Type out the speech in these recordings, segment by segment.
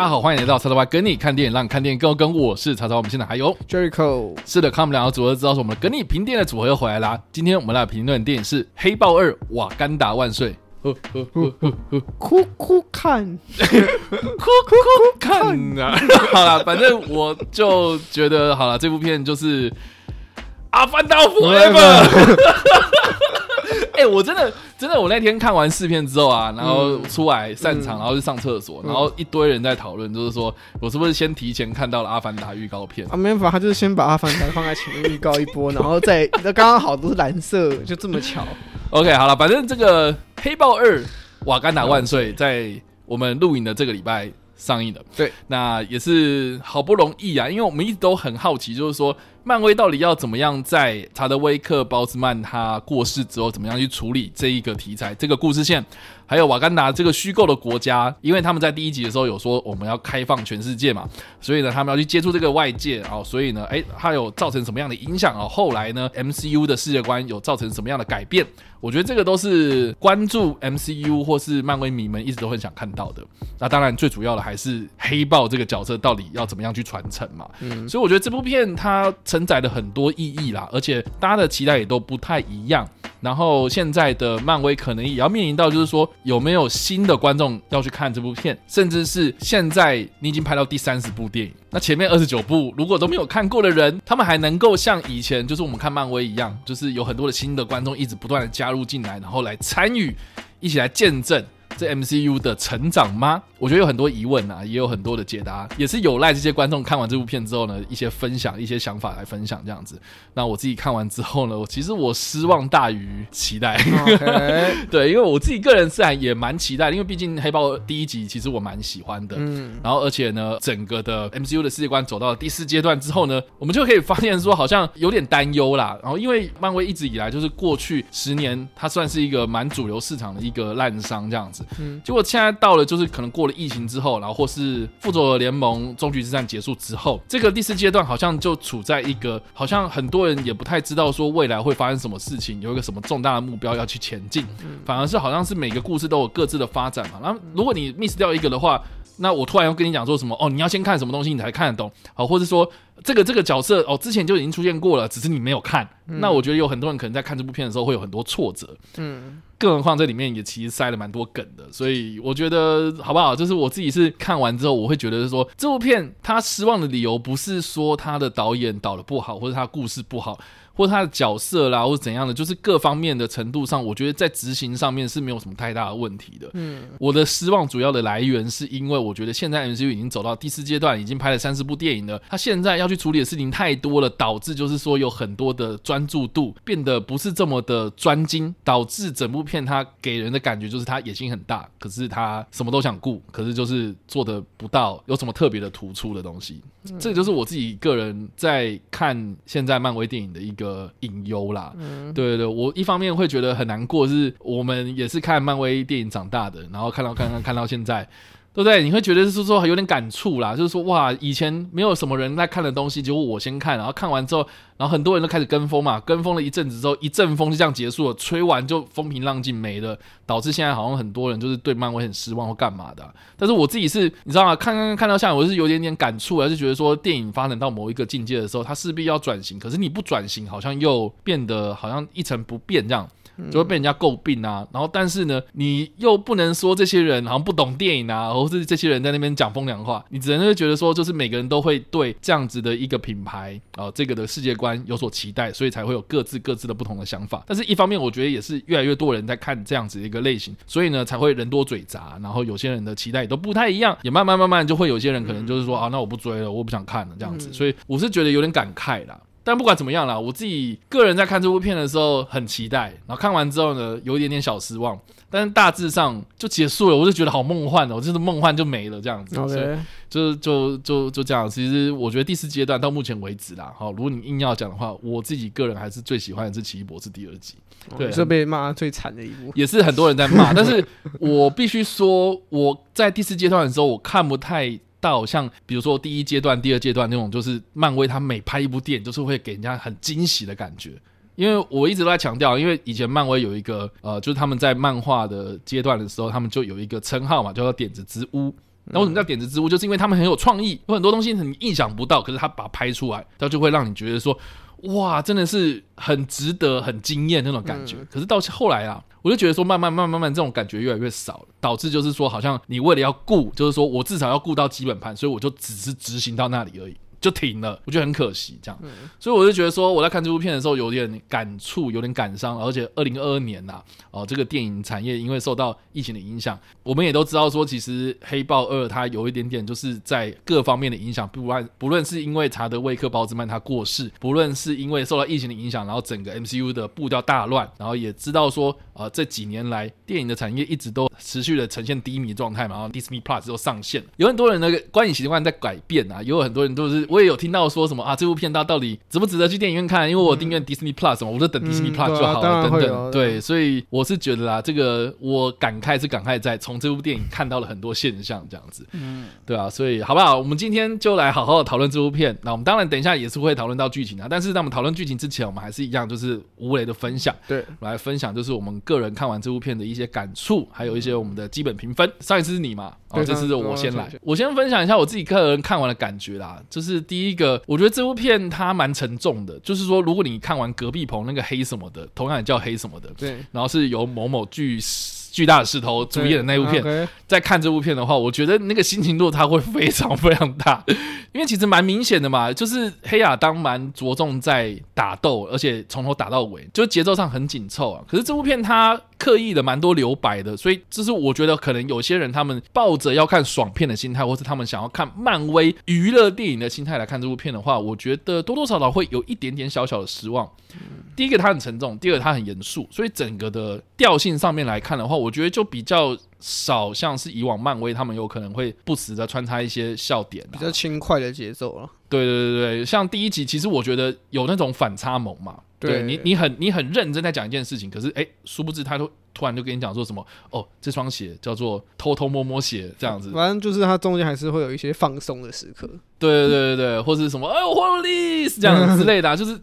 大家好，欢迎来到叉叉 Y 跟你看电影，让你看电影更有梗。我是叉叉，我们现在还有 Jericho。是的，看我们两个组合，知道是我们跟你评电影的组合又回来啦。今天我们来评论的电影是《黑豹二：瓦干达万岁》。呵呵呵呵呵，哭哭看，哭哭看啊！好了，反正我就觉得好了，这部片就是《阿凡达 Forever》。哎、欸，我真的真的，我那天看完试片之后啊，然后出来散场，然后去上厕所，然后一堆人在讨论，就是说我是不是先提前看到了《阿凡达》预告片？啊，没办法，他就是先把《阿凡达》放在前面预告一波，然后再那刚刚好都是蓝色，就这么巧。OK，好了，反正这个《黑豹二：瓦干达万岁》在我们录影的这个礼拜上映的。对，那也是好不容易啊，因为我们一直都很好奇，就是说。漫威到底要怎么样在查德威克·包斯曼他过世之后，怎么样去处理这一个题材、这个故事线，还有瓦干达这个虚构的国家？因为他们在第一集的时候有说我们要开放全世界嘛，所以呢，他们要去接触这个外界啊，所以呢，诶，它有造成什么样的影响啊？后来呢，MCU 的世界观有造成什么样的改变？我觉得这个都是关注 MCU 或是漫威迷们一直都很想看到的。那当然，最主要的还是黑豹这个角色到底要怎么样去传承嘛。嗯，所以我觉得这部片它。承载了很多意义啦，而且大家的期待也都不太一样。然后现在的漫威可能也要面临到，就是说有没有新的观众要去看这部片，甚至是现在你已经拍到第三十部电影，那前面二十九部如果都没有看过的人，他们还能够像以前就是我们看漫威一样，就是有很多的新的观众一直不断的加入进来，然后来参与，一起来见证。是 MCU 的成长吗？我觉得有很多疑问啊，也有很多的解答，也是有赖这些观众看完这部片之后呢，一些分享、一些想法来分享这样子。那我自己看完之后呢，我其实我失望大于期待。对，因为我自己个人自然也蛮期待，因为毕竟黑豹第一集其实我蛮喜欢的。嗯。然后而且呢，整个的 MCU 的世界观走到了第四阶段之后呢，我们就可以发现说好像有点担忧啦。然后因为漫威一直以来就是过去十年，它算是一个蛮主流市场的一个烂商这样子。嗯，结果现在到了，就是可能过了疫情之后，然后或是复仇者联盟终局之战结束之后，这个第四阶段好像就处在一个好像很多人也不太知道说未来会发生什么事情，有一个什么重大的目标要去前进，反而是好像是每个故事都有各自的发展嘛。然后如果你 miss 掉一个的话，那我突然要跟你讲说什么哦，你要先看什么东西你才看得懂，好，或者说这个这个角色哦之前就已经出现过了，只是你没有看，那我觉得有很多人可能在看这部片的时候会有很多挫折，嗯。更何况这里面也其实塞了蛮多梗的，所以我觉得好不好？就是我自己是看完之后，我会觉得是说这部片他失望的理由不是说他的导演导的不好，或者他故事不好。或他的角色啦，或者怎样的，就是各方面的程度上，我觉得在执行上面是没有什么太大的问题的。嗯，我的失望主要的来源是因为我觉得现在 MCU 已经走到第四阶段，已经拍了三十部电影了，他现在要去处理的事情太多了，导致就是说有很多的专注度变得不是这么的专精，导致整部片他给人的感觉就是他野心很大，可是他什么都想顾，可是就是做的不到有什么特别的突出的东西。嗯，这就是我自己个人在看现在漫威电影的一个。呃，隐忧啦，嗯、对对对，我一方面会觉得很难过，是我们也是看漫威电影长大的，然后看到看看看到现在。对不对？你会觉得是说有点感触啦，就是说哇，以前没有什么人在看的东西，结果我先看，然后看完之后，然后很多人都开始跟风嘛，跟风了一阵子之后，一阵风就这样结束了，吹完就风平浪静没了，导致现在好像很多人就是对漫威很失望或干嘛的。但是我自己是，你知道吗？看看看到现在，我是有点点感触，还是觉得说电影发展到某一个境界的时候，它势必要转型，可是你不转型，好像又变得好像一成不变这样。就会被人家诟病啊，然后但是呢，你又不能说这些人好像不懂电影啊，或是这些人在那边讲风凉话，你只能会觉得说，就是每个人都会对这样子的一个品牌啊、呃，这个的世界观有所期待，所以才会有各自各自的不同的想法。但是一方面，我觉得也是越来越多人在看这样子的一个类型，所以呢，才会人多嘴杂，然后有些人的期待也都不太一样，也慢慢慢慢就会有些人可能就是说啊，那我不追了，我不想看了这样子。所以我是觉得有点感慨啦。但不管怎么样啦，我自己个人在看这部片的时候很期待，然后看完之后呢，有一点点小失望，但是大致上就结束了，我就觉得好梦幻哦，就是梦幻就没了这样子.所以就就就就这样。其实我觉得第四阶段到目前为止啦，好，如果你硬要讲的话，我自己个人还是最喜欢的是《奇异博士》第二集，对，是被骂最惨的一部，也是很多人在骂，但是我必须说，我在第四阶段的时候，我看不太。到像比如说第一阶段、第二阶段那种，就是漫威他每拍一部电影，就是会给人家很惊喜的感觉。因为我一直都在强调，因为以前漫威有一个呃，就是他们在漫画的阶段的时候，他们就有一个称号嘛，叫做点子之屋。那为什么叫点子之屋？就是因为他们很有创意，有很多东西很意想不到，可是他把它拍出来，他就会让你觉得说，哇，真的是很值得、很惊艳那种感觉。嗯、可是到后来啊，我就觉得说，慢慢、慢、慢慢，这种感觉越来越少了，导致就是说，好像你为了要顾，就是说我至少要顾到基本盘，所以我就只是执行到那里而已。就停了，我觉得很可惜，这样，嗯、所以我就觉得说，我在看这部片的时候有点感触，有点感伤，而且二零二二年呐、啊，哦，这个电影产业因为受到疫情的影响，我们也都知道说，其实《黑豹二》它有一点点就是在各方面的影响，不论不论是因为查德威克·鲍兹曼他过世，不论是因为受到疫情的影响，然后整个 MCU 的步调大乱，然后也知道说，呃，这几年来电影的产业一直都持续的呈现低迷状态嘛，然后 Disney Plus 都上线，有很多人的观影习惯在改变啊，也有很多人都是。我也有听到说什么啊，这部片它到底值不值得去电影院看？因为我订阅 Disney Plus 嘛，我就等 Disney Plus 就好了，等等。对，所以我是觉得啦，这个我感慨是感慨在从这部电影看到了很多现象，这样子，嗯，对啊，所以好不好？我们今天就来好好的讨论这部片。那我们当然等一下也是会讨论到剧情啊，但是在我们讨论剧情之前，我们还是一样就是无雷的分享，对，来分享就是我们个人看完这部片的一些感触，还有一些我们的基本评分。上一次是你嘛？哦，这次是我先来，我先分享一下我自己个人看完的感觉啦。就是第一个，我觉得这部片它蛮沉重的。就是说，如果你看完隔壁棚那个黑什么的，同样也叫黑什么的，对，然后是由某某巨巨大的石头主演的那部片，在看这部片的话，我觉得那个心情落差会非常非常大。因为其实蛮明显的嘛，就是黑亚当蛮着重在打斗，而且从头打到尾，就是节奏上很紧凑啊。可是这部片它刻意的蛮多留白的，所以这是我觉得可能有些人他们抱着要看爽片的心态，或是他们想要看漫威娱乐电影的心态来看这部片的话，我觉得多多少少会有一点点小小的失望。第一个它很沉重，第二个它很严肃，所以整个的调性上面来看的话，我觉得就比较。少像是以往漫威，他们有可能会不时的穿插一些笑点，比较轻快的节奏了。对对对对，像第一集，其实我觉得有那种反差萌嘛。对，你，你很你很认真在讲一件事情，可是哎，殊不知他都突然就跟你讲说什么哦，这双鞋叫做偷偷摸摸鞋这样子。反正就是他中间还是会有一些放松的时刻。对对对对对，或是什么哎呦，Holy 这样之类的，就是。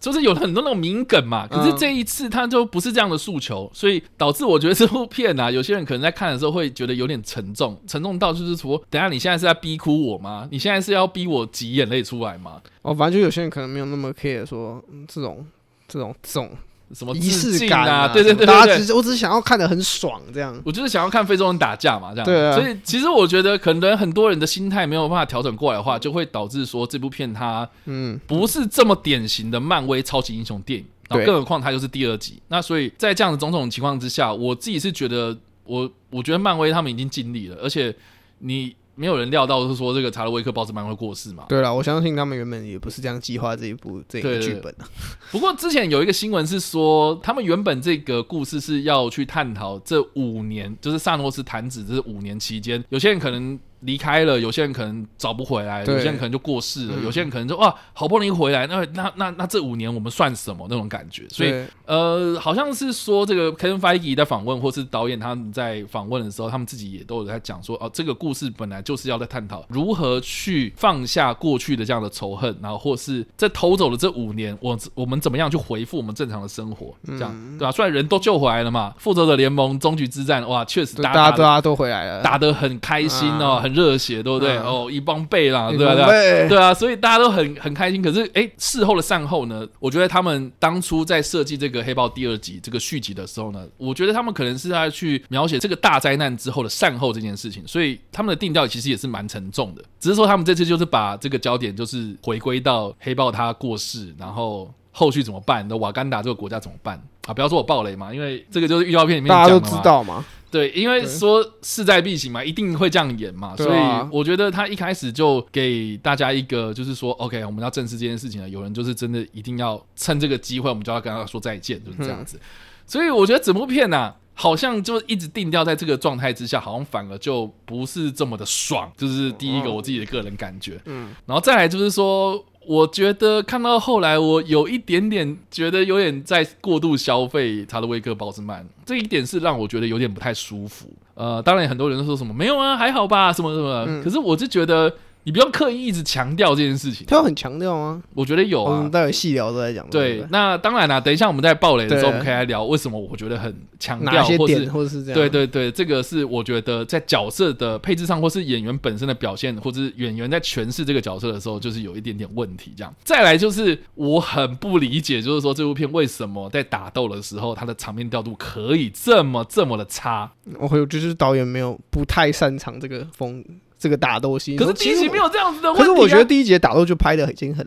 就是有很多那种名梗嘛，可是这一次他就不是这样的诉求，所以导致我觉得这部片啊，有些人可能在看的时候会觉得有点沉重，沉重到就是说，等下你现在是在逼哭我吗？你现在是要逼我挤眼泪出来吗？哦，反正就有些人可能没有那么 care 说这种这种这种。什么仪式感啊？对对对对，大家只是我只是想要看的很爽，这样。我就是想要看非洲人打架嘛，这样。对啊。所以其实我觉得，可能很多人的心态没有办法调整过来的话，就会导致说这部片它嗯不是这么典型的漫威超级英雄电影。对。更何况它又是第二集，那所以在这样的种种情况之下，我自己是觉得，我我觉得漫威他们已经尽力了，而且你。没有人料到是说这个查德威克鲍兹曼会过世嘛？对了，我相信他们原本也不是这样计划这一部这个剧本的。不过之前有一个新闻是说，他们原本这个故事是要去探讨这五年，就是萨诺斯弹指这五年期间，有些人可能。离开了，有些人可能找不回来，有些人可能就过世了，嗯、有些人可能就哇，好不容易回来，那那那那这五年我们算什么那种感觉？所以呃，好像是说这个 Kevin Feige 在访问，或是导演他们在访问的时候，他们自己也都有在讲说，哦，这个故事本来就是要在探讨如何去放下过去的这样的仇恨，然后或是在偷走了这五年，我我们怎么样去回复我们正常的生活？这样、嗯、对吧、啊？虽然人都救回来了嘛，复仇者联盟终局之战，哇，确实大家大家都回来了，打得很开心哦。很热血，对不对？嗯、哦，一帮贝啦，对不对？对啊，所以大家都很很开心。可是，哎，事后的善后呢？我觉得他们当初在设计这个《黑豹》第二集这个续集的时候呢，我觉得他们可能是在去描写这个大灾难之后的善后这件事情。所以他们的定调其实也是蛮沉重的。只是说他们这次就是把这个焦点就是回归到黑豹他过世，然后后续怎么办？那瓦干达这个国家怎么办？啊，不要说我暴雷嘛，因为这个就是预告片里面大家都知道嘛。对，因为说势在必行嘛，一定会这样演嘛，所以我觉得他一开始就给大家一个，就是说，OK，我们要正视这件事情了。有人就是真的一定要趁这个机会，我们就要跟他说再见，就是这样子。所以我觉得整部片呐，好像就一直定调在这个状态之下，好像反而就不是这么的爽。就是第一个我自己的个人感觉，嗯，然后再来就是说。我觉得看到后来，我有一点点觉得有点在过度消费查德威克·鲍斯曼，这一点是让我觉得有点不太舒服。呃，当然很多人都说什么没有啊，还好吧，什么什么。嗯、可是我就觉得你不用刻意一直强调这件事情。他有很强调吗？我觉得有啊。我们待会细聊都在讲。对，那当然啦。等一下我们在爆雷的时候，我们可以来聊为什么我觉得很强调，或是或者是这样。对对对，这个是我觉得在角色的配置上，或是演员本身的表现，或者是演员在诠释这个角色的时候，就是有一点点问题。这样，再来就是我很不理解，就是说这部片为什么在打斗的时候，它的场面调度可以这么这么的差？我会就是导演没有不太擅长这个风。这个打斗戏，可是第一集没有这样子的问题、啊。可是我觉得第一集打斗就拍的已经很。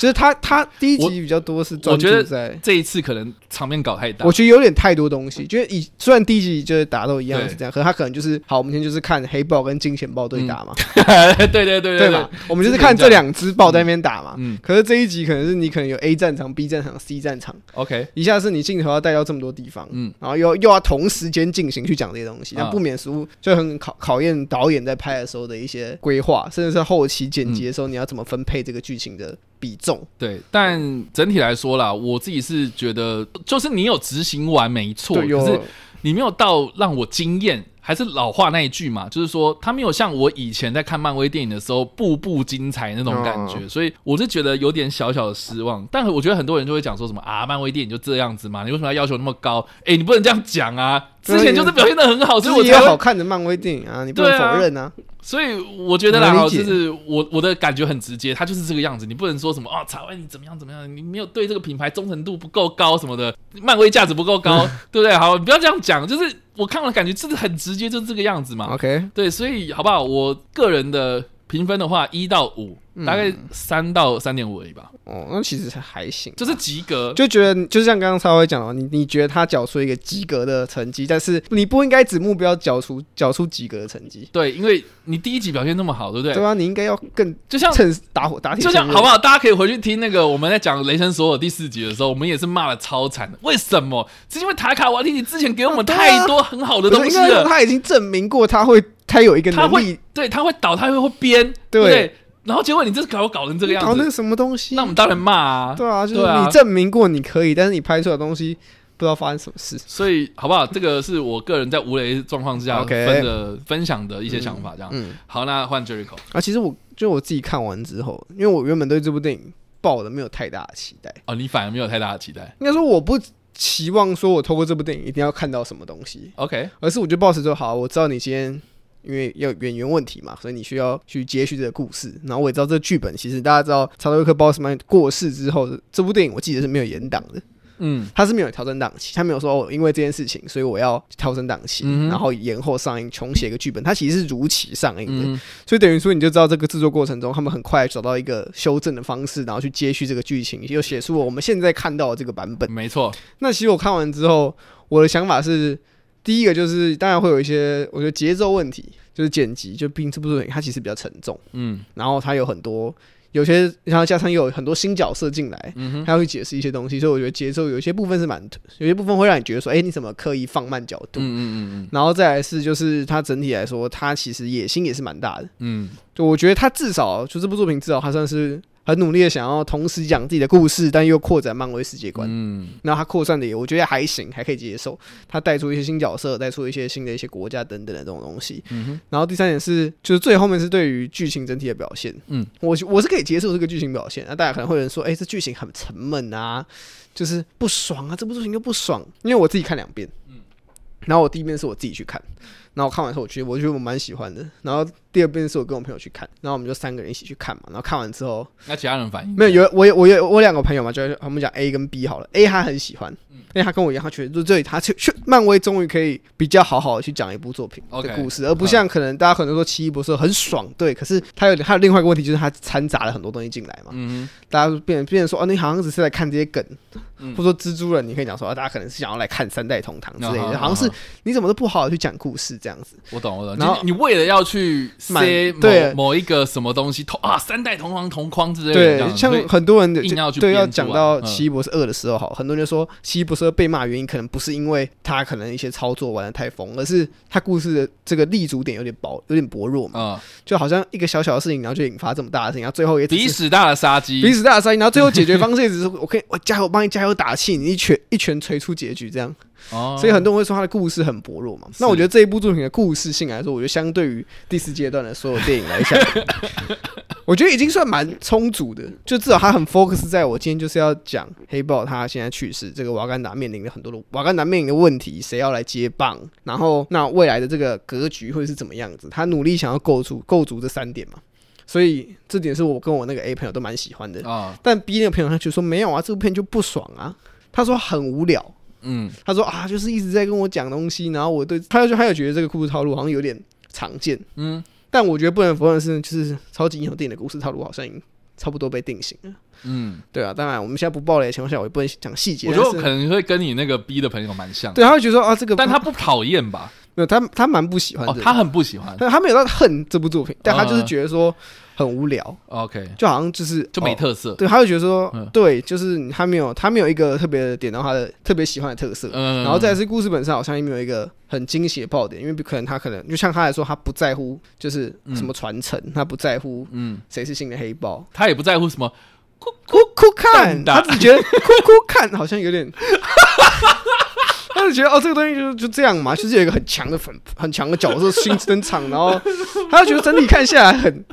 就是他，他第一集比较多是专注在，我觉得这一次可能场面搞太大，我觉得有点太多东西。就是以虽然第一集就是打斗一样是这样，可是他可能就是好，我们今天就是看黑豹跟金钱豹对打嘛，对对对对对。吧？我们就是看这两只豹在那边打嘛。嗯，可是这一集可能是你可能有 A 战场、B 战场、C 战场，OK，一下是你镜头要带到这么多地方，嗯，然后又又要同时间进行去讲这些东西，那不免俗就很考考验导演在拍的时候的一些规划，甚至是后期剪辑的时候你要怎么分配这个剧情的。比重对，但整体来说啦，我自己是觉得，就是你有执行完没错，可是你没有到让我惊艳。还是老话那一句嘛，就是说他没有像我以前在看漫威电影的时候步步精彩那种感觉，所以我是觉得有点小小的失望。但我觉得很多人就会讲说什么啊，漫威电影就这样子嘛，你为什么要要求那么高？哎，你不能这样讲啊！之前就是表现的很好，所以我觉得好看的漫威电影啊，你不能否认啊。所以我觉得啦，就是我我的感觉很直接，他就是这个样子，你不能说什么哦，草哎你怎么样怎么样，你没有对这个品牌忠诚度不够高什么的，漫威价值不够高，对不对？好，你不要这样讲，就是。我看了感觉真的很直接，就是这个样子嘛。OK，对，所以好不好？我个人的评分的话，一到五。大概三到三点五而已吧。哦，那其实还行，就是及格。就觉得，就像刚刚稍微讲了，你你觉得他缴出一个及格的成绩，但是你不应该只目标缴出缴出及格的成绩。对，因为你第一集表现那么好，对不对？对啊，你应该要更就像趁打火打铁，就像好不好？大家可以回去听那个我们在讲《雷神索尔》第四集的时候，我们也是骂的超惨的。为什么？是因为塔卡瓦蒂尼之前给我们太多很好的东西了。他已经证明过他会，他有一个能力，他会对他会倒，他会会编，对不对？然后结果你这搞搞成这个样子，搞那个什么东西？那我们当然骂啊！对啊，就是你证明过你可以，但是你拍出来的东西不知道发生什么事。所以好不好？这个是我个人在无雷状况之下分的分享的一些想法，这样。嗯，好，那换 Jericho 啊。其实我就我自己看完之后，因为我原本对这部电影抱的没有太大的期待。哦，你反而没有太大的期待？应该说我不期望说我透过这部电影一定要看到什么东西。OK，而是我就抱持说，好，我知道你今天。因为要演员问题嘛，所以你需要去接续这个故事。然后我也知道这个剧本，其实大家知道，查德威克·鲍斯曼过世之后，这部电影我记得是没有延档的。嗯，他是没有调整档期，他没有说哦，因为这件事情，所以我要调整档期，嗯、然后延后上映，重写一个剧本。他其实是如期上映的，嗯、所以等于说你就知道这个制作过程中，他们很快找到一个修正的方式，然后去接续这个剧情，又写出了我们现在看到的这个版本。没错。那其实我看完之后，我的想法是，第一个就是当然会有一些，我觉得节奏问题。就是剪辑，就毕竟这部作品它其实比较沉重，嗯，然后它有很多有些，然后加上又有很多新角色进来，嗯哼，它会解释一些东西，所以我觉得节奏有一些部分是蛮，有些部分会让你觉得说，哎、欸，你怎么刻意放慢角度？嗯嗯嗯嗯，然后再来是就是它整体来说，它其实野心也是蛮大的，嗯，就我觉得它至少就这部作品至少它算是。很努力的想要同时讲自己的故事，但又扩展漫威世界观。嗯，那他扩散的也我觉得还行，还可以接受。他带出一些新角色，带出一些新的一些国家等等的这种东西。嗯哼。然后第三点是，就是最后面是对于剧情整体的表现。嗯，我我是可以接受这个剧情表现。那大家可能会有人说，哎、欸，这剧情很沉闷啊，就是不爽啊，这部剧情又不爽。因为我自己看两遍。嗯。然后我第一遍是我自己去看，然后我看完之后，我觉得我觉得我蛮喜欢的。然后。第二遍是我跟我朋友去看，然后我们就三个人一起去看嘛。然后看完之后，那其他人反应没有？有我有我有我两个朋友嘛，就是我们讲 A 跟 B 好了。A 他很喜欢，嗯、因为他跟我一样，他觉得就这里他去去漫威终于可以比较好好的去讲一部作品的故事，Okay, 而不像可能大家可能说奇异博士很爽，对。可是他有他有另外一个问题，就是他掺杂了很多东西进来嘛。嗯，大家变变成说，哦，你好像只是来看这些梗，嗯、或者说蜘蛛人，你可以讲说，啊大家可能是想要来看三代同堂之类的，嗯、好像是你怎么都不好好去讲故事这样子。我懂，我懂。然后你为了要去塞对。某一个什么东西同啊，三代同框同框之类的，对，像很多人硬要去对要讲到奇异博士二的时候，好，很多人就说奇异博士二被骂原因可能不是因为他可能一些操作玩的太疯，而是他故事的这个立足点有点薄，有点薄弱嘛，就好像一个小小的事情，然后就引发这么大的事情，然后最后也鼻屎大的杀机，鼻屎大的杀机，然后最后解决方式也只是我可以我加油帮你加油打气，你一拳一拳锤出结局这样。哦，所以很多人会说他的故事很薄弱嘛。那我觉得这一部作品的故事性来说，我觉得相对于第四阶阶段的所有电影来讲，我觉得已经算蛮充足的。就至少他很 focus 在我今天就是要讲黑豹，他现在去世，这个瓦干达面临的很多的瓦干达面临的问题，谁要来接棒，然后那未来的这个格局会是怎么样子？他努力想要构筑构筑这三点嘛。所以这点是我跟我那个 A 朋友都蛮喜欢的啊。但 B 那个朋友他就说没有啊，这部片就不爽啊。他说很无聊。嗯，他说啊，就是一直在跟我讲东西，然后我对他就他有觉得这个故事套路好像有点常见，嗯，但我觉得不能否认的是，就是超级英雄电影的故事套路好像已经差不多被定型了，嗯，对啊，当然我们现在不爆雷的情况下，我也不能讲细节。我觉得可能会跟你那个 B 的朋友蛮像，对，他会觉得说啊，这个，但他不讨厌吧？没有，他他蛮不喜欢的，他很不喜欢，但他没有到恨这部作品，但他就是觉得说。很无聊，OK，就好像就是就没特色，对，他会觉得说，嗯、对，就是他没有他没有一个特别的点到他的特别喜欢的特色，嗯，然后再是故事本身好像也没有一个很惊喜的爆点，因为可能他可能就像他来说，他不在乎就是什么传承，嗯、他不在乎嗯。谁是新的黑豹，他也不在乎什么哭哭哭看，他只觉得哭哭看好像有点，他就觉得哦这个东西就就这样嘛，就是有一个很强的粉很强的角色新登场，然后 他就觉得整体看下来很。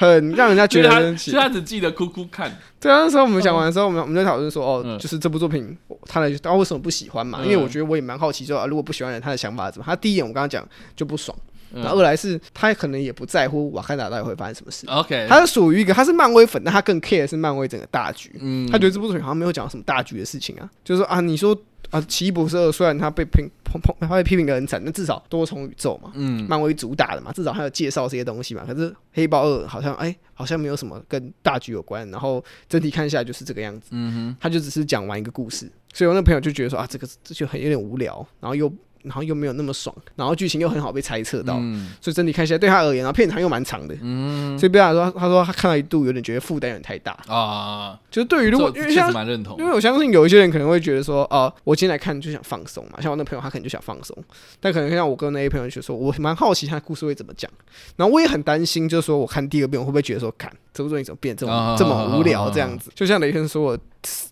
很让人家觉得，其实他只记得哭哭看。对啊，那时候我们讲完的时候，我们我们在讨论说，哦，就是这部作品，他的他为什么不喜欢嘛？因为我觉得我也蛮好奇，说啊，如果不喜欢人，他的想法是怎么？他第一眼我刚刚讲就不爽，然后二来是他可能也不在乎瓦坎达到底会发生什么事。OK，他是属于一个他是漫威粉，但他更 care 是漫威整个大局。嗯，他觉得这部作品好像没有讲什么大局的事情啊，就是说啊，你说。啊，奇异博士二虽然他被评评评，他被批评的很惨，但至少多重宇宙嘛，嗯，漫威主打的嘛，至少还有介绍这些东西嘛。可是黑豹二好像哎、欸，好像没有什么跟大局有关，然后整体看下来就是这个样子，嗯哼，他就只是讲完一个故事，所以我那朋友就觉得说啊，这个这就很有点无聊，然后又。然后又没有那么爽，然后剧情又很好被猜测到，嗯、所以整体看起来对他而言，然后片长又蛮长的，嗯，所以不要说他说他看到一度有点觉得负担有点太大。啊，就是对于如果因为像因为我相信有一些人可能会觉得说哦、呃，我今天来看就想放松嘛，像我那朋友他可能就想放松，但可能像我跟那些朋友就说，我蛮好奇他的故事会怎么讲，然后我也很担心，就是说我看第二遍我会不会觉得说，看这部作品怎么变这么、啊、这么无聊这样子，就像雷天说我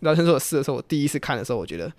聊天说我试的时候，我第一次看的时候，我觉得。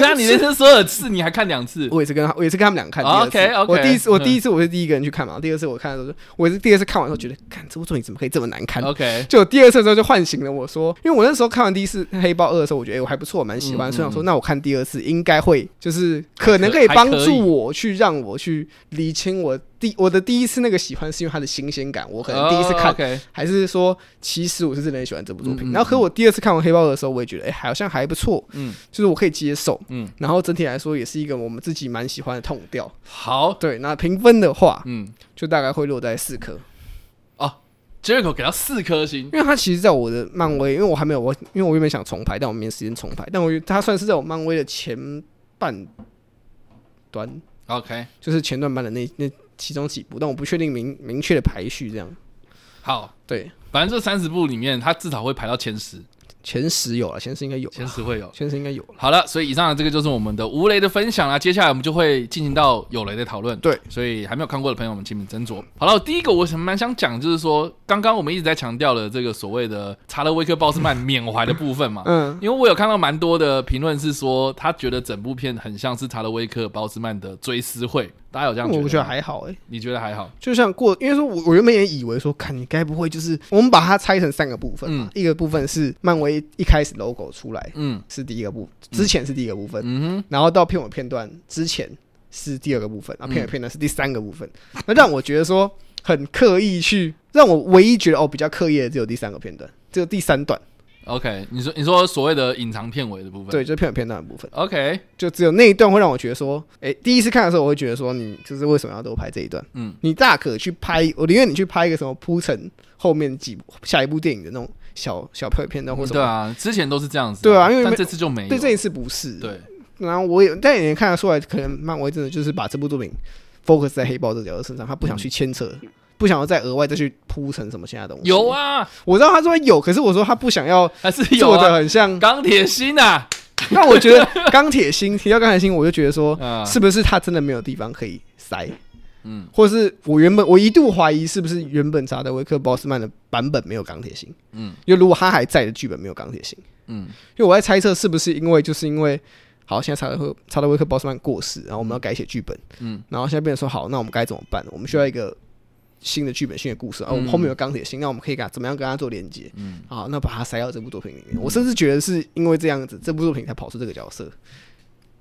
那你人生所有次你还看两次？我也是跟他，我也是跟他们两个看。OK OK。我第一次，我第一次我是第一个人去看嘛。第二次我看的时候，我是第二次看完之后觉得，看这部作品怎么可以这么难看？OK。就第二次的时候就唤醒了我说，因为我那时候看完第一次《黑豹二》的时候，我觉得哎我还不错，我蛮喜欢。所以想说，那我看第二次应该会就是可能可以帮助我去让我去理清我。第我的第一次那个喜欢是因为它的新鲜感，我可能第一次看，还是说其实我是真的很喜欢这部作品。然后和我第二次看完《黑豹》的时候，我也觉得哎，好像还不错，嗯，就是我可以接受，嗯。然后整体来说也是一个我们自己蛮喜欢的 tone 调。好，对，那评分的话，嗯，就大概会落在四颗。哦，Jericho 给到四颗星，因为他其实在我的漫威，因为我还没有我，因为我原本想重排，但我没时间重排。但我觉得他算是在我漫威的前半端，OK，就是前段班的那那。其中几部，但我不确定明明确的排序。这样，好，对，反正这三十部里面，它至少会排到前十。前十有了，前十应该有，前十会有，前十应该有。好了，所以以上的这个就是我们的无雷的分享啦。接下来我们就会进行到有雷的讨论。对，所以还没有看过的朋友们，请你斟酌。好了，第一个我想蛮想讲，就是说，刚刚我们一直在强调的这个所谓的查德威克鲍斯曼缅怀的部分嘛。嗯，因为我有看到蛮多的评论是说，他觉得整部片很像是查德威克鲍斯曼的追思会。大家有这样觉得？我觉得还好诶、欸，你觉得还好？就像过，因为说我我原本也以为说，看你该不会就是我们把它拆成三个部分嘛？嗯、一个部分是漫威一开始 logo 出来，嗯，是第一个部，之前是第一个部分，嗯哼，然后到片尾片段之前是第二个部分，然后片尾片段是第三个部分，嗯、那让我觉得说很刻意去，让我唯一觉得哦比较刻意的只有第三个片段，只有第三段。OK，你说你说所谓的隐藏片尾的部分，对，就是片尾片段的部分。OK，就只有那一段会让我觉得说，哎、欸，第一次看的时候，我会觉得说，你就是为什么要多拍这一段？嗯，你大可去拍，我宁愿你去拍一个什么铺陈后面几部下一部电影的那种小小片片段或什么。对啊，之前都是这样子、啊。对啊，因为但这次就没有。对，这一次不是。对，然后我也但也看得出来，可能漫威真的就是把这部作品 focus 在黑豹这角色身上，他不想去牵扯。嗯不想要再额外再去铺成什么其他东西。有啊，我知道他说有，可是我说他不想要，还是做的很像钢铁心啊。那我觉得 钢铁心提到钢铁心，我就觉得说，是不是他真的没有地方可以塞？嗯，或者是我原本我一度怀疑是不是原本查德维克鲍斯曼的版本没有钢铁心？嗯，因为如果他还在的剧本没有钢铁心，嗯，因为我在猜测是不是因为就是因为好，现在查德维查德维克鲍斯曼过世，然后我们要改写剧本，嗯，然后现在变成说好，那我们该怎么办？我们需要一个。新的剧本、新的故事啊。我们后面有钢铁心，那我们可以跟他怎么样跟他做连接？嗯，好，那把它塞到这部作品里面。我甚至觉得是因为这样子，这部作品才跑出这个角色。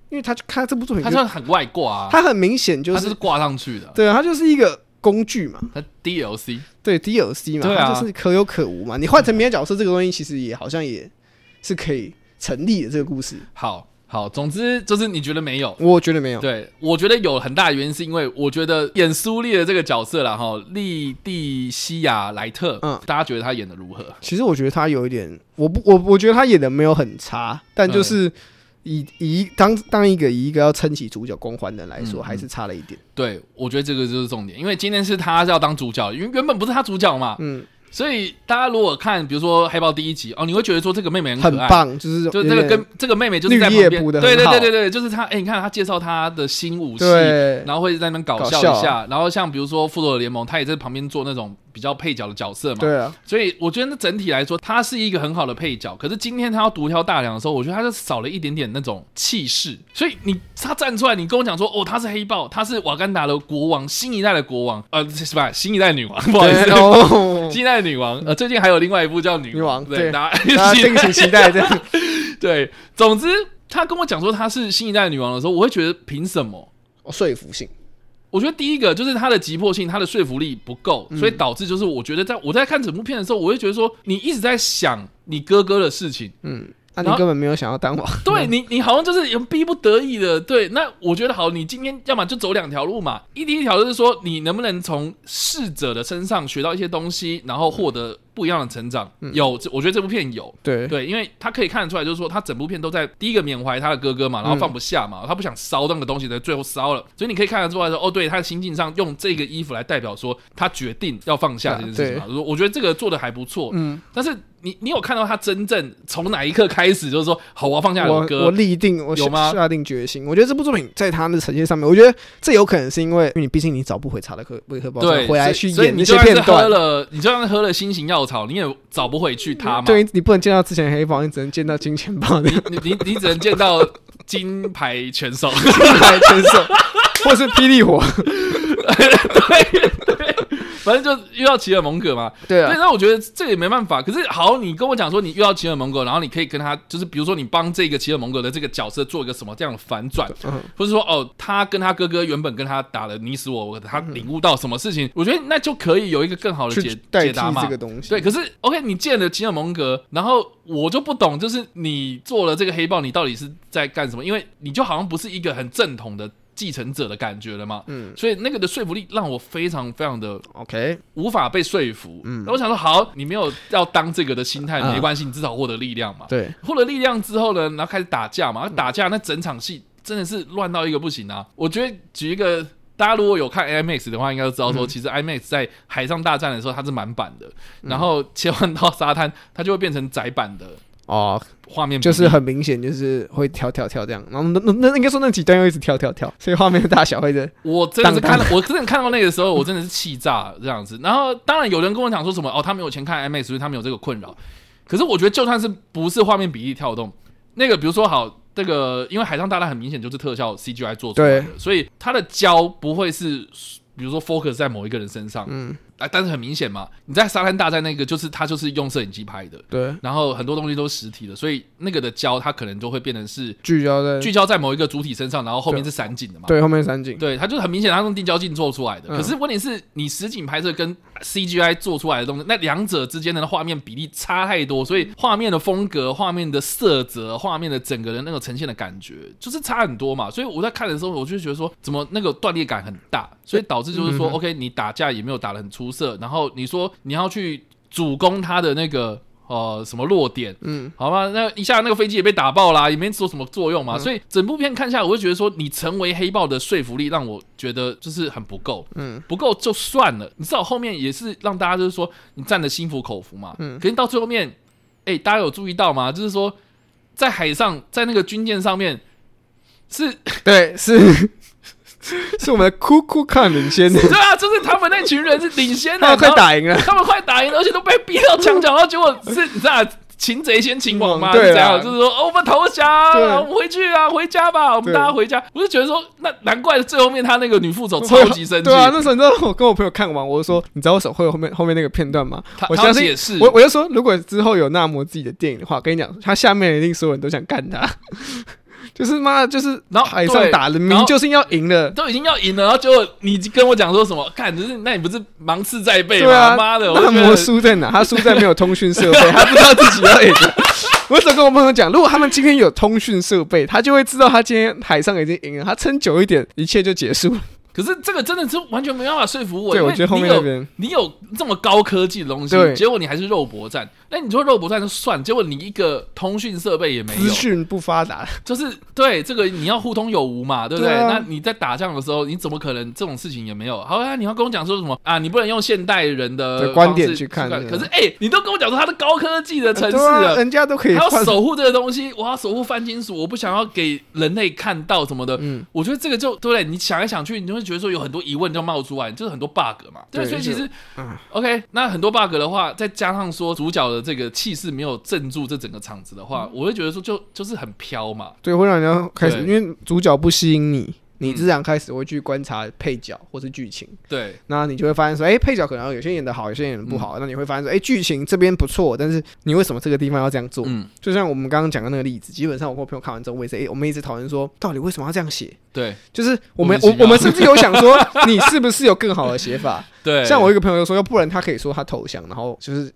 因为他看这部作品，他算很外挂啊，他很明显就是挂上去的。对啊，他就是一个工具嘛，他 DLC 对 DLC 嘛，他就是可有可无嘛。你换成别的角色，这个东西其实也好像也是可以成立的。这个故事，好。好，总之就是你觉得没有，我觉得没有。对，我觉得有很大的原因是因为我觉得演苏丽的这个角色啦，哈，利蒂西亚莱特，嗯，大家觉得他演的如何？其实我觉得他有一点，我不，我我觉得他演的没有很差，但就是以以当当一个以一个要撑起主角光环的人来说，还是差了一点。对，我觉得这个就是重点，因为今天是他是要当主角，因为原本不是他主角嘛，嗯。所以大家如果看，比如说黑豹第一集哦，你会觉得说这个妹妹很可爱，很棒，就是就这个跟这个妹妹就是在旁边，对对对对对，就是她。哎、欸，你看她介绍她的新武器，对然后会在那边搞笑一下，然后像比如说复仇者联盟，她也在旁边做那种。比较配角的角色嘛，对啊，所以我觉得整体来说，他是一个很好的配角。可是今天他要独挑大梁的时候，我觉得他就少了一点点那种气势。所以你他站出来，你跟我讲说，哦，他是黑豹，他是瓦干达的国王，新一代的国王，呃，是吧？新一代女王，不好意思，哦、新一代女王。呃，最近还有另外一部叫女王，对，对大家敬请期待这样。对，总之他跟我讲说他是新一代女王的时候，我会觉得凭什么？哦，说服性。我觉得第一个就是他的急迫性，他的说服力不够，所以导致就是我觉得在我在看整部片的时候，我会觉得说你一直在想你哥哥的事情，嗯，那、啊、你根本没有想要当王，对你，你好像就是有逼不得已的，对，那我觉得好，你今天要么就走两条路嘛，一第一条就是说你能不能从逝者的身上学到一些东西，然后获得。不一样的成长，嗯、有，我觉得这部片有，对。对，因为他可以看得出来，就是说他整部片都在第一个缅怀他的哥哥嘛，然后放不下嘛，嗯、他不想烧那个东西，在最后烧了，所以你可以看得出来说，哦，对，他的心境上用这个衣服来代表说他决定要放下这件事情嘛，我觉得这个做的还不错，嗯，但是你你有看到他真正从哪一刻开始，就是说好，我要放下我哥，我立定，我有吗？下定决心。我觉得这部作品在他的呈现上面，我觉得这有可能是因为，因为你毕竟你找不回查德克维克包，对，回来去演那些片段，喝了，你就算喝了新型药草，你也。找不回去他嘛？对，你不能见到之前黑豹，你只能见到金钱豹。你你你你只能见到金牌拳手，金牌拳手，或是霹雳火。对 对。反正就遇到奇尔蒙格嘛，对啊，那我觉得这也没办法。可是好，你跟我讲说你遇到奇尔蒙格，然后你可以跟他，就是比如说你帮这个奇尔蒙格的这个角色做一个什么这样的反转，嗯、或者说哦，他跟他哥哥原本跟他打了你死我活，他领悟到什么事情，嗯、我觉得那就可以有一个更好的解解答嘛。这个东西，对。可是 OK，你见了奇尔蒙格，然后我就不懂，就是你做了这个黑豹，你到底是在干什么？因为你就好像不是一个很正统的。继承者的感觉了嘛？嗯，所以那个的说服力让我非常非常的 OK，无法被说服。嗯，那我想说，好，你没有要当这个的心态，没关系，你至少获得力量嘛。对，获得力量之后呢，然后开始打架嘛。打架那整场戏真的是乱到一个不行啊！我觉得举一个，大家如果有看 IMAX 的话，应该都知道说，其实 IMAX 在海上大战的时候它是满版的，然后切换到沙滩，它就会变成窄版的。哦，画面就是很明显，就是会跳跳跳这样，然后那那那应该说那几段又一直跳跳跳，所以画面的大小会的。我真的是看，我真的看到那个时候，我真的是气炸这样子。然后当然有人跟我讲说什么哦，他没有钱看 IMAX，所以他没有这个困扰。可是我觉得就算是不是画面比例跳动，那个比如说好这个，因为海上大战很明显就是特效 CGI 做出来的，对所以它的焦不会是比如说 focus 在某一个人身上，嗯。啊，但是很明显嘛，你在沙滩大战那个，就是他就是用摄影机拍的，对，然后很多东西都是实体的，所以那个的焦，它可能就会变成是聚焦在聚焦在某一个主体身上，然后后面是散景的嘛，对，后面散景，对，它就是很明显，它用定焦镜做出来的。嗯、可是问题是你实景拍摄跟 CGI 做出来的东西，那两者之间的画面比例差太多，所以画面的风格、画面的色泽、画面的整个人那个呈现的感觉，就是差很多嘛。所以我在看的时候，我就觉得说，怎么那个断裂感很大，所以导致就是说、嗯、，OK，你打架也没有打得很出色，然后你。说你要去主攻他的那个呃什么弱点，嗯，好吧，那一下那个飞机也被打爆啦，也没做什么作用嘛，嗯、所以整部片看下来，我就觉得说你成为黑豹的说服力让我觉得就是很不够，嗯，不够就算了，你至少后面也是让大家就是说你站得心服口服嘛，嗯，可是到最后面，哎、欸，大家有注意到吗？就是说在海上，在那个军舰上面是，对，是。是我们的酷酷看领先的，对啊，就是他们那群人是领先的，他们快打赢了，他们快打赢了，而且都被逼到墙角，然后结果是，你知道，擒贼先擒王嘛？对啊，就是说，哦，我们投降，我们回去啊，回家吧，我们大家回家。我就觉得说，那难怪最后面他那个女副手 超级生气。对啊，那时候你知道我跟我朋友看完，我就说，你知道为什么会有后面后面那个片段吗？我相信也是我我就说，如果之后有纳摩自己的电影的话，跟你讲，他下面一定所有人都想干他。就是妈，就是然后海上打人，明明就是要赢了，都已经要赢了，然后结果你跟我讲说什么？看，就是那你不是芒刺在背吗？妈的，纳摩输在哪？他输在没有通讯设备，他不知道自己要赢。我只跟我朋友讲，如果他们今天有通讯设备，他就会知道他今天海上已经赢了，他撑久一点，一切就结束了。可是这个真的是完全没办法说服我，对，我觉得后面那边你有这么高科技的东西，结果你还是肉搏战。那你说肉不算就算，结果你一个通讯设备也没有，资讯不发达，就是对这个你要互通有无嘛，对不对？那你在打仗的时候，你怎么可能这种事情也没有？好啊，你要跟我讲说什么啊？你不能用现代人的观点去看。可是哎，你都跟我讲说它是高科技的城市了，人家都可以，还要守护这个东西，我要守护泛金属，我不想要给人类看到什么的。嗯，我觉得这个就对不对？你想来想去，你就会觉得说有很多疑问。问就冒出来，就是很多 bug 嘛。对，所以其实，嗯，OK，那很多 bug 的话，再加上说主角的这个气势没有镇住这整个场子的话，我会觉得说就就是很飘嘛。对，会让人家开始，因为主角不吸引你。你自然开始会去观察配角或是剧情，对，那你就会发现说，哎，配角可能有些演的好，有些演的不好，那你会发现说，哎，剧情这边不错，但是你为什么这个地方要这样做？嗯，就像我们刚刚讲的那个例子，基本上我跟我朋友看完之后，我也是，哎，我们一直讨论说，到底为什么要这样写？对，就是我们我我们甚至有想说，你是不是有更好的写法？对，像我一个朋友说，要不然他可以说他投降，然后就是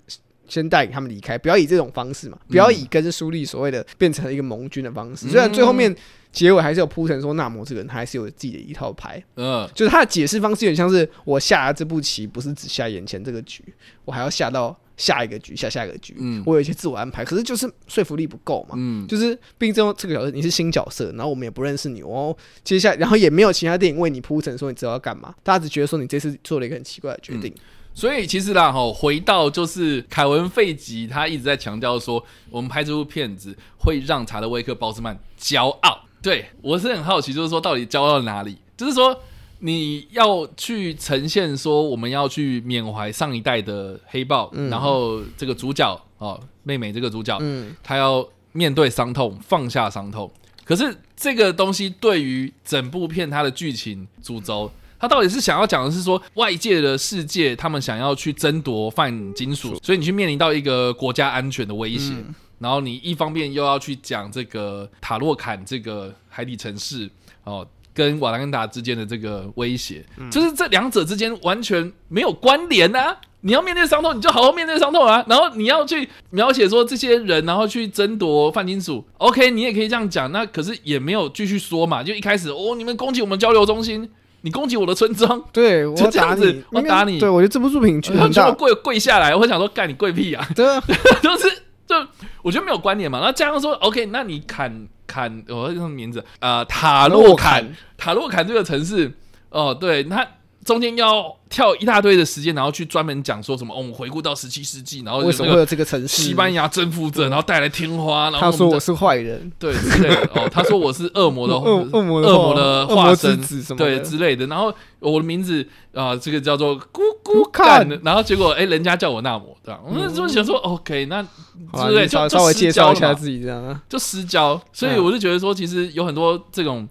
先带领他们离开，不要以这种方式嘛，不要以跟书立所谓的变成一个盟军的方式，虽然最后面。结尾还是有铺陈说，纳摩这个人他还是有自己的一套牌，嗯，就是他的解释方式有点像是我下这步棋不是只下眼前这个局，我还要下到下一个局，下下一个局，嗯，我有一些自我安排，可是就是说服力不够嘛，嗯，就是毕竟这个角色你是新角色，然后我们也不认识你哦，接下来然后也没有其他电影为你铺陈说你知道要干嘛，大家只觉得说你这次做了一个很奇怪的决定，嗯，所以其实啦哈，回到就是凯文费吉他一直在强调说，我们拍这部片子会让查德威克鲍斯曼骄傲。对，我是很好奇，就是说到底骄傲哪里？就是说你要去呈现说我们要去缅怀上一代的黑豹，嗯、然后这个主角哦，妹妹这个主角，嗯，她要面对伤痛，放下伤痛。可是这个东西对于整部片它的剧情主轴，它到底是想要讲的是说外界的世界，他们想要去争夺泛金属，所以你去面临到一个国家安全的威胁。嗯然后你一方面又要去讲这个塔洛坎这个海底城市哦，跟瓦兰达之间的这个威胁，嗯、就是这两者之间完全没有关联啊！你要面对伤痛，你就好好面对伤痛啊！然后你要去描写说这些人，然后去争夺泛金属，OK，你也可以这样讲。那可是也没有继续说嘛，就一开始哦，你们攻击我们交流中心，你攻击我的村庄，对，我就这样子，我打你。对，我觉得这部作品很大，跪跪下来，我想说干你跪屁啊！对啊，就是。就我觉得没有观点嘛，然后加上说，OK，那你砍砍，我叫什么名字？呃，塔洛坎，塔洛坎这个城市，哦，对，他中间要跳一大堆的时间，然后去专门讲说什么？哦，我们回顾到十七世纪，然后为什么会有这个城市？西班牙征服者，然后带来天花，然后他说我是坏人，对之类的。哦，他说我是恶魔的恶恶魔恶魔的化身，对之类的。然后我的名字啊，这个叫做咕咕看，然后结果哎，人家叫我纳摩，对吧？我那时候想说，OK，那之类就稍微介绍一下自己，这样就私交。所以我就觉得说，其实有很多这种。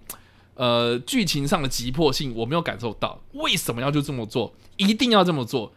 呃，剧情上的急迫性我没有感受到，为什么要就这么做？一定要这么做？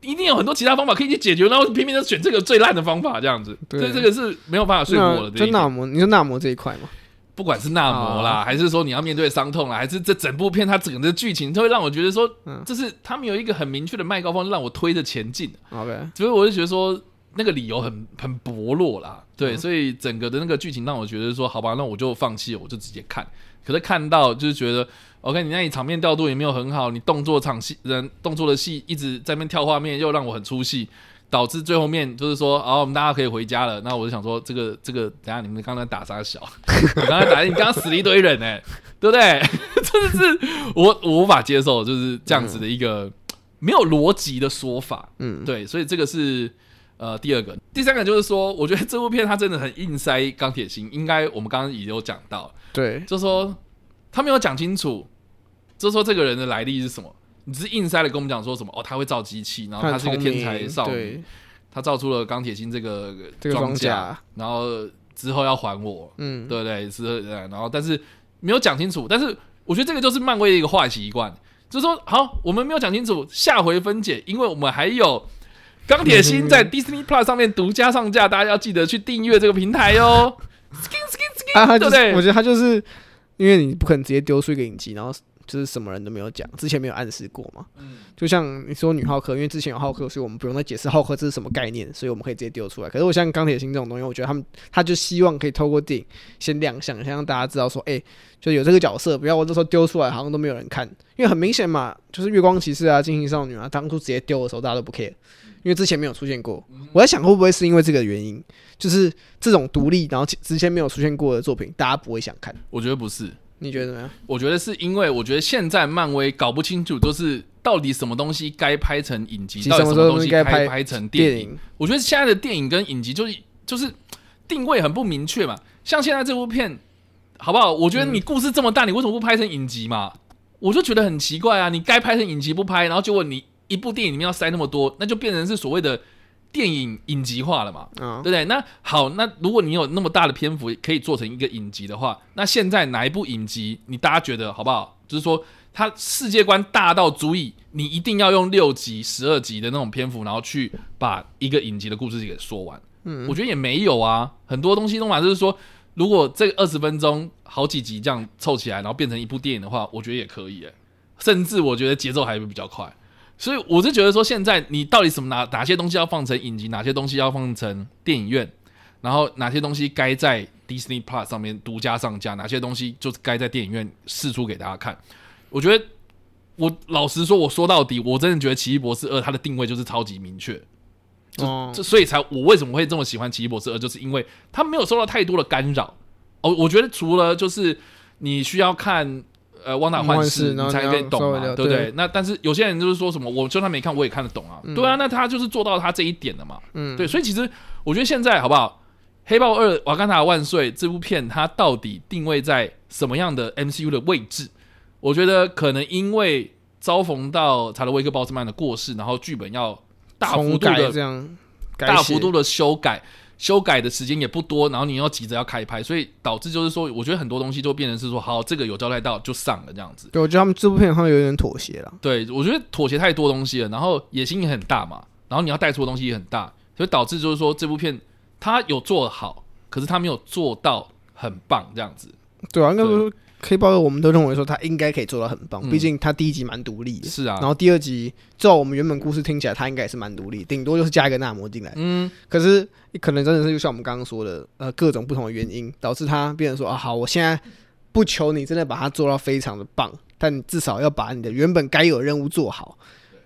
一定有很多其他方法可以去解决，然后偏偏就选这个最烂的方法，这样子，对这个是没有办法说服我的。就纳摩，你说纳摩这一块吗？不管是纳摩啦，啊、还是说你要面对伤痛啦，还是这整部片它整个的剧情，都会让我觉得说，嗯，就是他们有一个很明确的麦克风让我推着前进。OK，所以我就觉得说那个理由很很薄弱啦。对，嗯、所以整个的那个剧情让我觉得说，好吧，那我就放弃了，我就直接看。可是看到就是觉得，OK，你那里场面调度也没有很好，你动作场戏人动作的戏一直在那边跳画面，又让我很出戏，导致最后面就是说，哦，我们大家可以回家了。那我就想说，这个这个，等下你们刚才打啥小？你刚才打，你刚刚死了一堆人哎、欸，对不对？真的是我我无法接受，就是这样子的一个没有逻辑的说法。嗯，对，所以这个是呃第二个，第三个就是说，我觉得这部片它真的很硬塞钢铁心，应该我们刚刚也有讲到。对，就说他没有讲清楚，就说这个人的来历是什么？你只是硬塞的跟我们讲说什么？哦，他会造机器，然后他是一个天才少女。他造出了钢铁心这个这个装甲，然后之后要还我，嗯，对不对？是，然后但是没有讲清楚。但是我觉得这个就是漫威的一个坏习惯，就是说，好，我们没有讲清楚，下回分解，因为我们还有钢铁心在 Disney Plus 上面独家上架，大家要记得去订阅这个平台哟。Skin Skin Skin，对不对？我觉得他就是因为你不可能直接丢出一个影集，然后。就是什么人都没有讲，之前没有暗示过嘛。嗯，就像你说女浩克，因为之前有浩克，所以我们不用再解释浩克这是什么概念，所以我们可以直接丢出来。可是我像钢铁心这种东西，我觉得他们他就希望可以透过电影先亮相，先让大家知道说，哎、欸，就有这个角色，不要我这时候丢出来好像都没有人看，因为很明显嘛，就是月光骑士啊、金星少女啊，当初直接丢的时候大家都不 care，因为之前没有出现过。我在想会不会是因为这个原因，就是这种独立然后之前没有出现过的作品，大家不会想看。我觉得不是。你觉得怎么样？我觉得是因为我觉得现在漫威搞不清楚，就是到底什么东西该拍成影集，到底什么东西该拍拍成电影。我觉得现在的电影跟影集就是就是定位很不明确嘛。像现在这部片，好不好？我觉得你故事这么大，你为什么不拍成影集嘛？我就觉得很奇怪啊！你该拍成影集不拍，然后结果你一部电影里面要塞那么多，那就变成是所谓的。电影影集化了嘛？嗯，对不对？那好，那如果你有那么大的篇幅可以做成一个影集的话，那现在哪一部影集你大家觉得好不好？就是说它世界观大到足以你一定要用六集、十二集的那种篇幅，然后去把一个影集的故事给说完。嗯，我觉得也没有啊，很多东西都嘛就是说，如果这二十分钟好几集这样凑起来，然后变成一部电影的话，我觉得也可以诶，甚至我觉得节奏还会比较快。所以我是觉得说，现在你到底什么哪哪些东西要放成影集，哪些东西要放成电影院，然后哪些东西该在 Disney Plus 上面独家上架，哪些东西就是该在电影院试出给大家看。我觉得，我老实说，我说到底，我真的觉得《奇异博士二》它的定位就是超级明确。哦，这所以才我为什么会这么喜欢《奇异博士二》，就是因为它没有受到太多的干扰。哦，我觉得除了就是你需要看。呃，汪达幻视，你才可以懂嘛，对不对？那但是有些人就是说什么，我就算没看，我也看得懂啊。对啊，那他就是做到他这一点了嘛。嗯，对，所以其实我觉得现在好不好？《黑豹二：瓦干达万岁》这部片它到底定位在什么样的 MCU 的位置？我觉得可能因为遭逢到查德威克鲍斯曼的过世，然后剧本要大幅度的这样大幅度的修改。修改的时间也不多，然后你要急着要开拍，所以导致就是说，我觉得很多东西就变成是说，好，这个有交代到就上了这样子。对，我觉得他们这部片好像有点妥协了。对，我觉得妥协太多东西了，然后野心也很大嘛，然后你要带出的东西也很大，所以导致就是说，这部片它有做好，可是它没有做到很棒这样子。对啊，应该说。黑豹二，我们都认为说他应该可以做到很棒，毕竟他第一集蛮独立的。是啊，然后第二集照我们原本故事听起来，他应该也是蛮独立，顶多就是加一个纳摩进来。嗯，可是可能真的是就像我们刚刚说的，呃，各种不同的原因导致他变成说啊，好，我现在不求你真的把它做到非常的棒，但你至少要把你的原本该有的任务做好。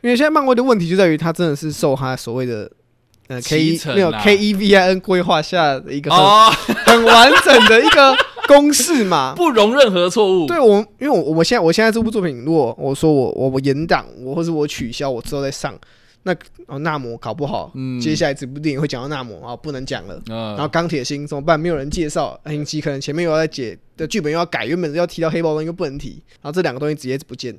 因为现在漫威的问题就在于，他真的是受他所谓的呃 K 没有 K E V I N 规划下的一个很很完整的一个。公式嘛，不容任何错误。对我，因为我我现在我现在这部作品，如果我说我我我延档，我或是我取消，我之后再上，那哦纳摩搞不好，嗯，接下来这部电影会讲到纳摩啊，不能讲了。嗯，然后钢铁心怎么办？没有人介绍，星期可能前面又要解的剧本又要改，原本要提到黑豹，又不能提，然后这两个东西直接不见。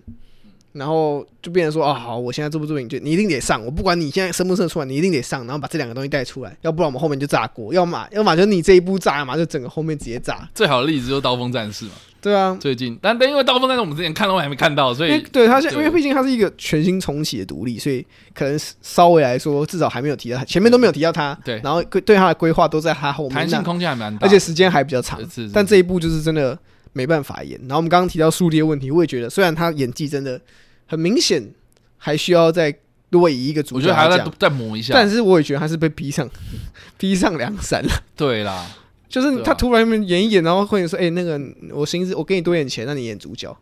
然后就变成说啊，好，我现在这部作品就你一定得上，我不管你现在生不生出来，你一定得上，然后把这两个东西带出来，要不然我们后面就炸锅，要么 要么就你这一部炸嘛，就整个后面直接炸。最好的例子就是刀锋战士嘛，对啊，最近，但但因为刀锋战士我们之前看到还没看到，所以对他现，因为毕竟它是一个全新重启的独立，所以可能稍微来说至少还没有提到他，前面都没有提到他，对，然后对他的规划都在他后面，弹性空间还蛮大，而且时间还比较长，是是是，但这一部就是真的没办法演。然后我们刚刚提到数列问题，我也觉得虽然他演技真的。很明显，还需要再多以一个主角，我觉得还要再再磨一下。但是我也觉得他是被逼上，逼上梁山了。对啦，就是他突然演一演，然后会说：“哎、欸，那个我薪资我给你多点钱，让你演主角。”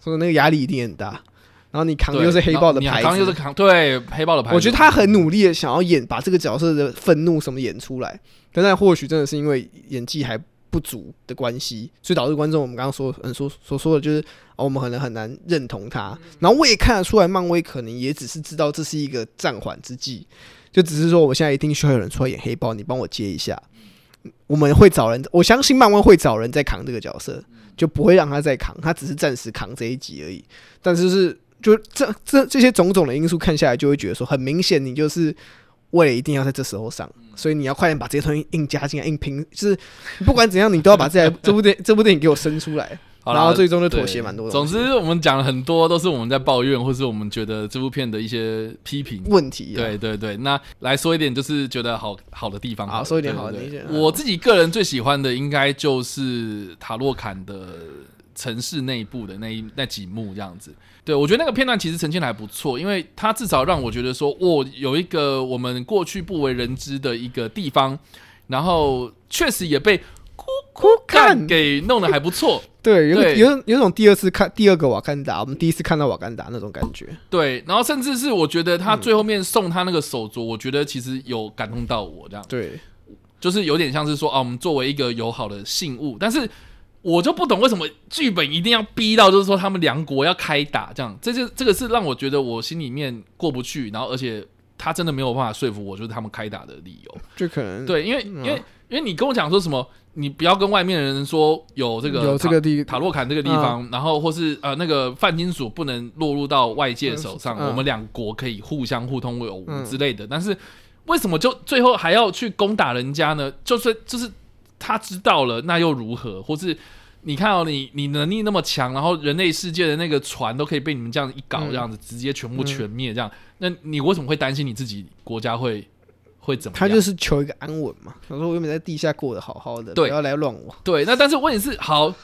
所以那个压力一定很大。然后你扛的又是黑豹的牌子，扛又是扛对黑豹的牌子。我觉得他很努力的想要演，把这个角色的愤怒什么演出来。但那或许真的是因为演技还。不足的关系，所以导致观众我们刚刚说嗯所所说的就是，哦，我们可能很难认同他。然后我也看得出来，漫威可能也只是知道这是一个暂缓之计，就只是说我现在一定需要有人出来演黑豹，你帮我接一下。我们会找人，我相信漫威会找人在扛这个角色，就不会让他再扛，他只是暂时扛这一集而已。但是是就这这这些种种的因素看下来，就会觉得说很明显，你就是为了一定要在这时候上，所以你要快点把这些东西硬加进来，硬拼，就是不管怎样，你都要把这 这部电这部电影给我生出来。然后最终就妥协蛮多的。总之，我们讲了很多，都是我们在抱怨，或是我们觉得这部片的一些批评问题。对对对，那来说一点，就是觉得好好的地方。好，说一点好的。我自己个人最喜欢的，应该就是塔洛坎的城市内部的那一那几幕这样子。对，我觉得那个片段其实呈现的还不错，因为它至少让我觉得说，哦，有一个我们过去不为人知的一个地方，然后确实也被。哭哭看给弄得还不错，对，有有有种第二次看第二个瓦干达，我们第一次看到瓦干达那种感觉，对，然后甚至是我觉得他最后面送他那个手镯，我觉得其实有感动到我这样，对，就是有点像是说啊，我们作为一个友好的信物，但是我就不懂为什么剧本一定要逼到就是说他们两国要开打这样，这就这个是让我觉得我心里面过不去，然后而且他真的没有办法说服我，就是他们开打的理由，这可能对，因为因为因为你跟我讲说什么。你不要跟外面的人说有这个有这个地塔洛坎这个地方，嗯、然后或是呃那个泛金属不能落入到外界手上，嗯、我们两国可以互相互通有无之类的。嗯、但是为什么就最后还要去攻打人家呢？就是就是他知道了，那又如何？或是你看哦，你你能力那么强，然后人类世界的那个船都可以被你们这样一搞，这样子、嗯、直接全部全灭，这样，那你为什么会担心你自己国家会？会怎么？他就是求一个安稳嘛。他说：“我原本在地下过得好好的，不要来乱我。”对，那但是问题是，好，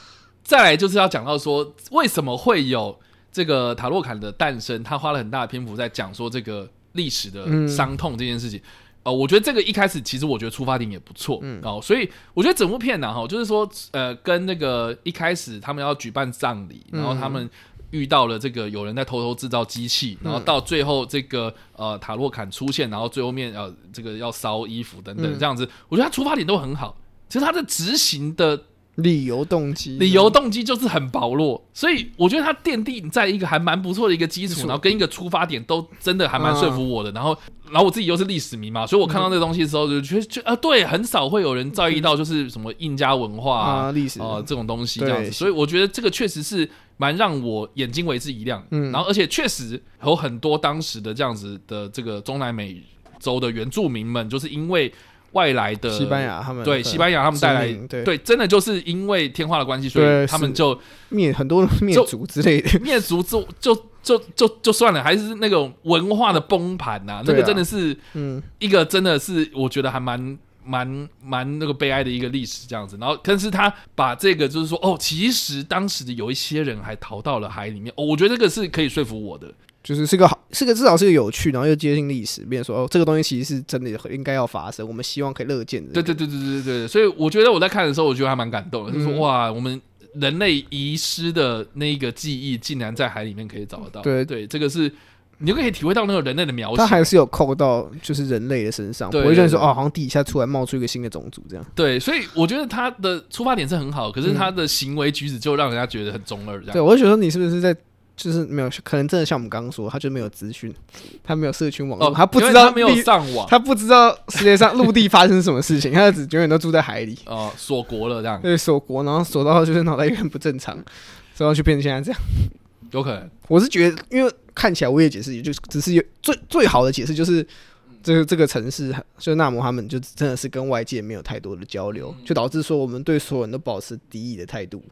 再来就是要讲到说，为什么会有这个塔洛坎的诞生？他花了很大的篇幅在讲说这个历史的伤痛这件事情。嗯、呃，我觉得这个一开始其实我觉得出发点也不错，嗯，哦，所以我觉得整部片呢，哈，就是说，呃，跟那个一开始他们要举办葬礼，然后他们。遇到了这个有人在偷偷制造机器，然后到最后这个呃塔洛坎出现，然后最后面呃这个要烧衣服等等这样子，我觉得他出发点都很好，其实他的执行的理由动机理由动机就是很薄弱，所以我觉得它奠定在一个还蛮不错的一个基础，然后跟一个出发点都真的还蛮说服我的，然后然后我自己又是历史迷嘛，所以我看到这个东西的时候就觉得就啊对，很少会有人在意到就是什么印加文化啊历史。啊这种东西这样子，所以我觉得这个确实是。蛮让我眼睛为之一亮，嗯，然后而且确实有很多当时的这样子的这个中南美洲的原住民们，就是因为外来的西班牙他们对西班牙他们带来对。对，真的就是因为天花的关系，所以他们就灭很多灭族之类的，灭族就就就就就算了，还是那种文化的崩盘呐，那个真的是嗯。一个真的是我觉得还蛮。蛮蛮那个悲哀的一个历史这样子，然后但是他把这个就是说哦，其实当时的有一些人还逃到了海里面，哦，我觉得这个是可以说服我的，就是是个好，是个至少是个有趣，然后又接近历史，变成说哦，这个东西其实是真的应该要发生，我们希望可以乐见的。对对对对对对，所以我觉得我在看的时候，我觉得还蛮感动的，就是说哇，我们人类遗失的那一个记忆，竟然在海里面可以找得到。对对，这个是。你就可以体会到那个人类的渺小，他还是有扣到就是人类的身上，不会觉得说哦，好像地底下突然冒出一个新的种族这样。对，所以我觉得他的出发点是很好，可是他的行为举止就让人家觉得很中二这样。对，我就觉得你是不是在就是没有可能真的像我们刚刚说，他就没有资讯，他没有社群网络，他不知道他没有上网，他不知道世界上陆地发生什么事情，他只永远都住在海里。哦，锁国了这样。对，锁国，然后锁到就是脑袋有点不正常，所以就变成现在这样。有可能，我是觉得，因为看起来我也解释，也就只是有最最好的解释，就是这个这个城市，就纳摩他们就真的是跟外界没有太多的交流，就导致说我们对所有人都保持敌意的态度。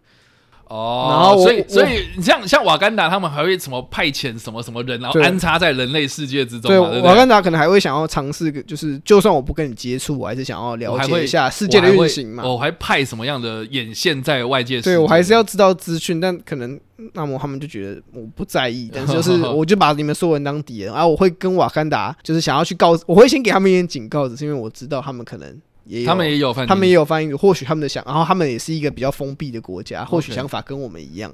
哦，然后所以所以你像像瓦干达他们还会什么派遣什么什么人，然后安插在人类世界之中。对，瓦干达可能还会想要尝试，就是就算我不跟你接触，我还是想要了解一下世界的运行嘛。我还派什么样的眼线在外界？对，我还是要知道资讯，但可能那么他们就觉得我不在意，但是就是我就把你们所有人当敌人，然后我会跟瓦干达就是想要去告，我会先给他们一点警告，只是因为我知道他们可能。也他们也有，他们也有翻译，或许他们的想，然后他们也是一个比较封闭的国家，或许想法跟我们一样，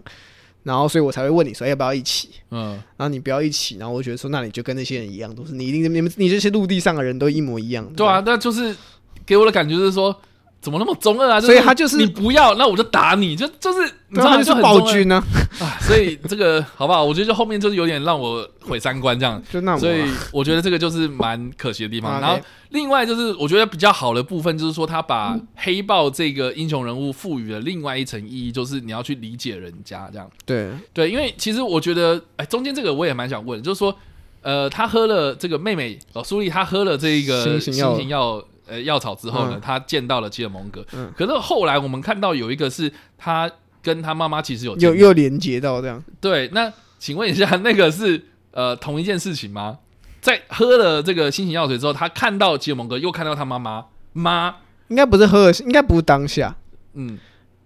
然后所以我才会问你说要不要一起，嗯，然后你不要一起，然后我觉得说那你就跟那些人一样，都是你一定你们你这些陆地上的人都一模一样，对啊，那就是给我的感觉就是说。怎么那么中二啊？所以他就是你不要，那我就打你，就就是你知道，他就是暴君呢啊！所以这个好不好？我觉得就后面就是有点让我毁三观这样。就那，所以我觉得这个就是蛮可惜的地方。然后另外就是我觉得比较好的部分，就是说他把黑豹这个英雄人物赋予了另外一层意义，就是你要去理解人家这样。对对，因为其实我觉得，哎，中间这个我也蛮想问，就是说。呃，他喝了这个妹妹哦，苏丽他喝了这一个新型药呃药草之后呢，嗯、他见到了吉尔蒙格。嗯，可是后来我们看到有一个是他跟他妈妈其实有有又连接到这样。对，那请问一下，那个是呃同一件事情吗？在喝了这个新型药水之后，他看到吉尔蒙格，又看到他妈妈妈，应该不是喝了，应该不是当下，嗯。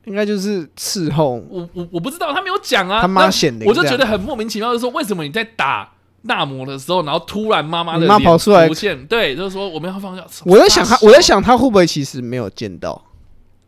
应该就是伺候我，我我不知道，他没有讲啊。他妈显灵，我就觉得很莫名其妙，就是说为什么你在打纳摩的时候，然后突然妈妈的妈跑出来，对，就是说我们要放下。我在想他，我在想他会不会其实没有见到？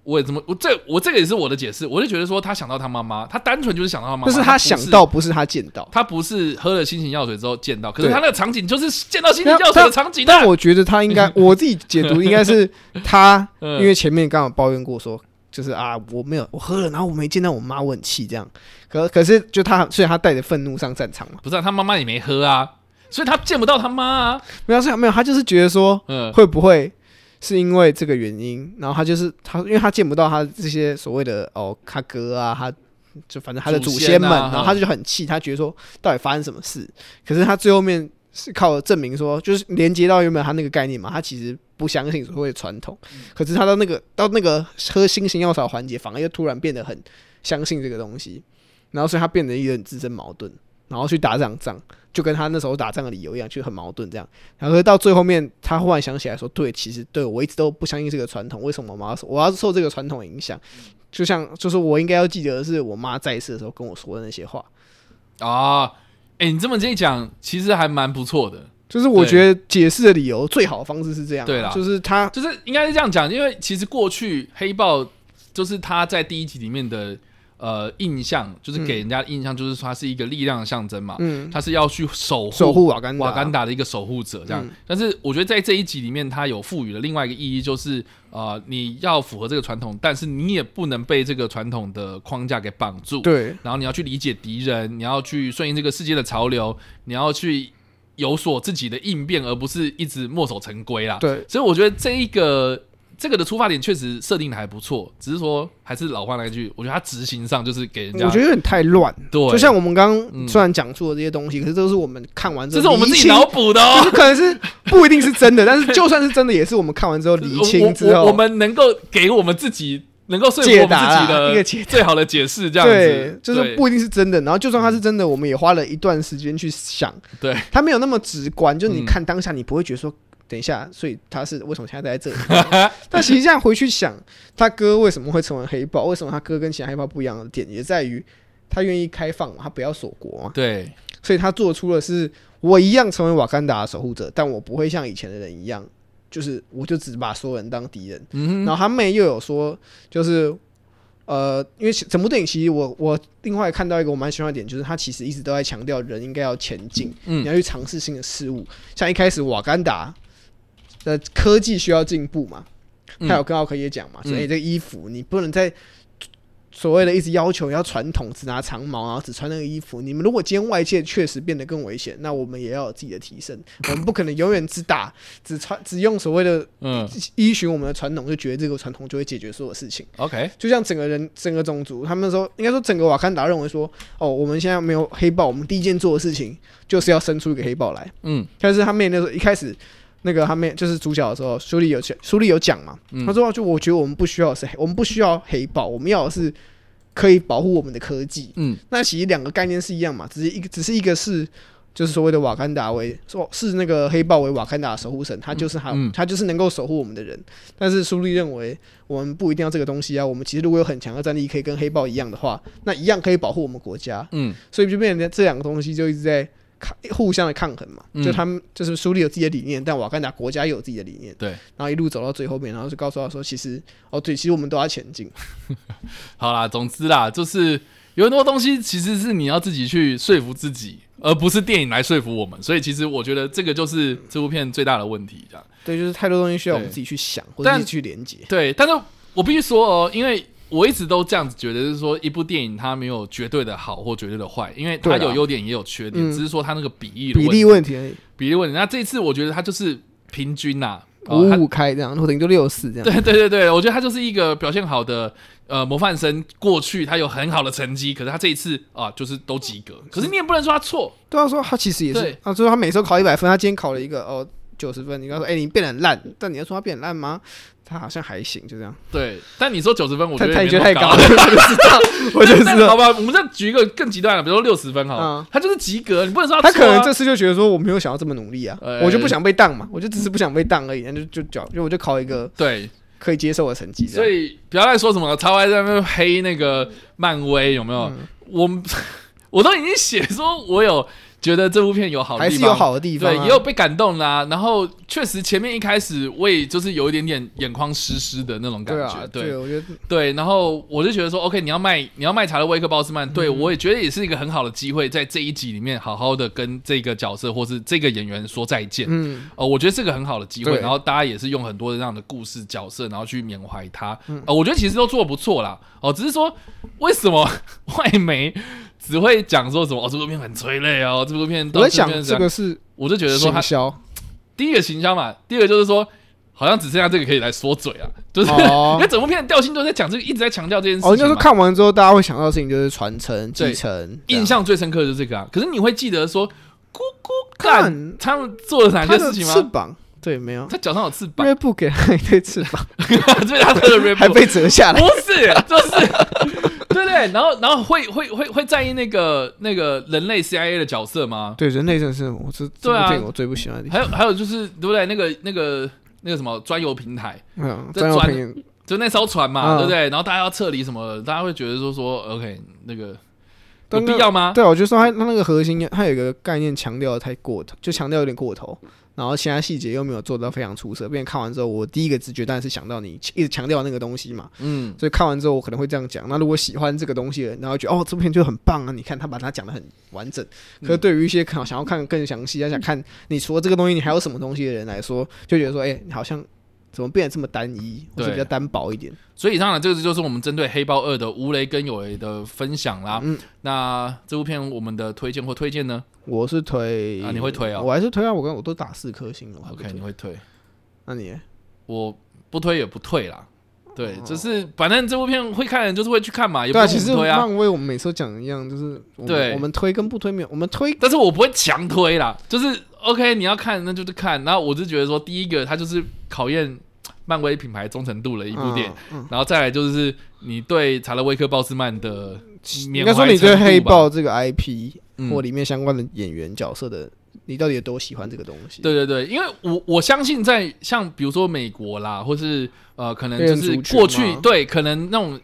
我也这么，我这我这个也是我的解释，我就觉得说他想到他妈妈，他单纯就是想到他妈妈，但是他想到不是他见到，他不是喝了新型药水之后见到，可是他那个场景就是见到新型药水的场景。但我觉得他应该，我自己解读应该是他，因为前面刚好抱怨过说。就是啊，我没有，我喝了，然后我没见到我妈，我很气这样。可可是，就他，所以他带着愤怒上战场嘛。不是、啊，他妈妈也没喝啊，所以他见不到他妈啊。没有，没有，他就是觉得说，嗯，会不会是因为这个原因？然后他就是他，因为他见不到他这些所谓的哦，他哥啊，他就反正他的祖先们，啊、然后他就很气，他觉得说，到底发生什么事？可是他最后面是靠证明说，就是连接到原本他那个概念嘛，他其实。不相信所谓的传统，可是他到那个到那个喝新型药草环节，反而又突然变得很相信这个东西，然后所以他变得有点自身矛盾，然后去打这场仗，就跟他那时候打仗的理由一样，就很矛盾这样。然后到最后面，他忽然想起来说：“对，其实对我一直都不相信这个传统，为什么我妈我要受这个传统影响？就像就是我应该要记得的是我妈在世的时候跟我说的那些话啊。”哎、欸，你这么这一讲，其实还蛮不错的。就是我觉得解释的理由最好的方式是这样，对啦，就是他就是应该是这样讲，因为其实过去黑豹就是他在第一集里面的呃印象，就是给人家的印象就是说他是一个力量的象征嘛，嗯，他是要去守护守护瓦干瓦干达的一个守护者这样。但是我觉得在这一集里面，他有赋予了另外一个意义，就是呃你要符合这个传统，但是你也不能被这个传统的框架给绑住，对。然后你要去理解敌人，你要去顺应这个世界的潮流，你要去。有所自己的应变，而不是一直墨守成规啦。对，所以我觉得这一个这个的出发点确实设定的还不错，只是说还是老话那句，我觉得他执行上就是给人家，我觉得有点太乱。对，就像我们刚刚虽然讲出了这些东西，嗯、可是都是我们看完之后，这是我们自己脑补的哦，可能是不一定是真的，但是就算是真的，也是我们看完之后理清之后，我们能够给我们自己。能够说服我们自己的一个最好的解释，这样子对，就是不一定是真的。然后就算它是真的，我们也花了一段时间去想，对，它没有那么直观。就你看当下，你不会觉得说，等一下，所以他是为什么现在在这里？但实际上回去想，他哥为什么会成为黑豹？为什么他哥跟其他黑豹不一样的点，也在于他愿意开放，他不要锁国嘛。对，所以他做出了是我一样成为瓦干达的守护者，但我不会像以前的人一样。就是，我就只把所有人当敌人。嗯哼，然后他妹又有说，就是，呃，因为整部电影其实我我另外看到一个我蛮喜欢的点，就是他其实一直都在强调人应该要前进，嗯，你要去尝试新的事物。像一开始瓦干达的科技需要进步嘛，他有跟奥克也讲嘛，所以，这个衣服你不能再。所谓的一直要求要传统，只拿长矛，然后只穿那个衣服。你们如果今天外界确实变得更危险，那我们也要有自己的提升。我们不可能永远只打、只穿、只用所谓的嗯依循我们的传统，就觉得这个传统就会解决所有事情。OK，就像整个人、整个种族，他们说应该说整个瓦坎达认为说，哦，我们现在没有黑豹，我们第一件做的事情就是要生出一个黑豹来。嗯，但是他们那时候一开始那个他们就是主角的时候，书里有讲，书里有讲嘛，他说就我觉得我们不需要是黑，我们不需要黑豹，我们要的是。可以保护我们的科技，嗯，那其实两个概念是一样嘛，只是一个，只是一个是就是所谓的瓦坎达为说是那个黑豹为瓦坎达的守护神，他就是他，嗯、他就是能够守护我们的人。但是苏利认为我们不一定要这个东西啊，我们其实如果有很强的战力，可以跟黑豹一样的话，那一样可以保护我们国家，嗯，所以就变成这两个东西就一直在。互相的抗衡嘛，就他们就是苏利有自己的理念，但瓦干达国家也有自己的理念，对，然后一路走到最后面，然后就告诉他说，其实哦，对，其实我们都要前进。好啦，总之啦，就是有很多东西其实是你要自己去说服自己，而不是电影来说服我们。所以其实我觉得这个就是这部片最大的问题，这样。对，就是太多东西需要我们自己去想，或者自己去连接。对，但是我必须说哦，因为。我一直都这样子觉得，就是说一部电影它没有绝对的好或绝对的坏，因为它有优点也有缺点，只是说它那个比例的比例问题而已。比例问题。那这次我觉得它就是平均呐，五五开这样，或者就六四这样。对对对对，我觉得他就是一个表现好的呃模范生。过去他有很好的成绩，可是他这一次啊，就是都及格。可是你也不能说他错，对他说他其实也是，他说他每周考一百分，他今天考了一个哦九十分。你刚说哎，你变得很烂，但你要说他变很烂吗？他好像还行，就这样。对，但你说九十分，我觉得太觉得太高了。我觉得 好吧，我们再举一个更极端的，比如说六十分哈，他就是及格，你不能说他可能这次就觉得说我没有想要这么努力啊，我就不想被当嘛，我就只是不想被当而已，那就就讲，就我就考一个对可以接受的成绩。所以不要再说什么超爱在那边黑那个漫威有没有？我 我都已经写说我有。觉得这部片有好的地方，还是有好的地方，啊，对，也有被感动啦，啊。然后确实前面一开始我也就是有一点点眼眶湿湿的那种感觉，对，啊，对，对，我觉得对。然后我就觉得说，OK，你要卖你要卖查德威克鲍斯曼，嗯，对我也觉得也是一个很好的机会，在这一集里面好好的跟这个角色或是这个演员说再见。嗯，哦，我觉得是个很好的机会。然后大家也是用很多的这样的故事角色，然后去缅怀他。嗯，哦，我觉得其实都做得不错啦。哦，只是说为什么 外媒？只会讲说什么哦，这部片很催泪哦，这部片。我在想这个是，我就觉得说他行销，第一个行销嘛，第二个就是说，好像只剩下这个可以来说嘴啊，就是、哦、因为整部片的调性都在讲这个，一直在强调这件事情。哦，就是看完之后，大家会想到的事情就是传承、继承，印象最深刻的就是这个啊。可是你会记得说，咕咕干他们做了哪些事情吗？翅膀，对，没有，他脚上有翅膀，锐步给他一对翅膀，所以他的锐步还被折下来，不是，就是。然后然后会会会会在意那个那个人类 CIA 的角色吗？对，人类真的是我是对啊，我最不喜欢的地方。还有还有就是对不对？那个那个那个什么专游平台，嗯，专游平台就那艘船嘛，对不对？然后大家要撤离什么，大家会觉得说说 OK 那个有必要吗？对，我觉得说他他那个核心，他有一个概念强调的太过头，就强调有点过头。然后其他细节又没有做到非常出色，并且看完之后，我第一个直觉当然是想到你一直强调那个东西嘛，嗯，所以看完之后我可能会这样讲。那如果喜欢这个东西的人，然后觉得哦，这部片就很棒啊，你看他把它讲的很完整。可是对于一些想想要看更详细，要想 看你除了这个东西，你还有什么东西的人来说，就觉得说，哎，你好像。怎么变得这么单一，或者比较单薄一点？所以以上呢，这个就是我们针对《黑豹二》的无雷跟有雷的分享啦。嗯，那这部片我们的推荐或推荐呢？我是推啊，你会推啊？我还是推啊，我跟我都打四颗星了。OK，你会推？那你？我不推也不退啦。对，就是反正这部片会看的人就是会去看嘛，也不推啊。其实漫威我们每次都讲一样，就是对，我们推跟不推没有，我们推，但是我不会强推啦，就是 OK，你要看那就是看。然后我就觉得说，第一个它就是考验。漫威品牌忠诚度的一部电影，嗯嗯、然后再来就是你对查德威克鲍斯曼的，应该说你对黑豹这个 IP 或里面相关的演员角色的，嗯、你到底有多喜欢这个东西？对对对，因为我我相信在像比如说美国啦，或是呃可能就是过去对可能那种。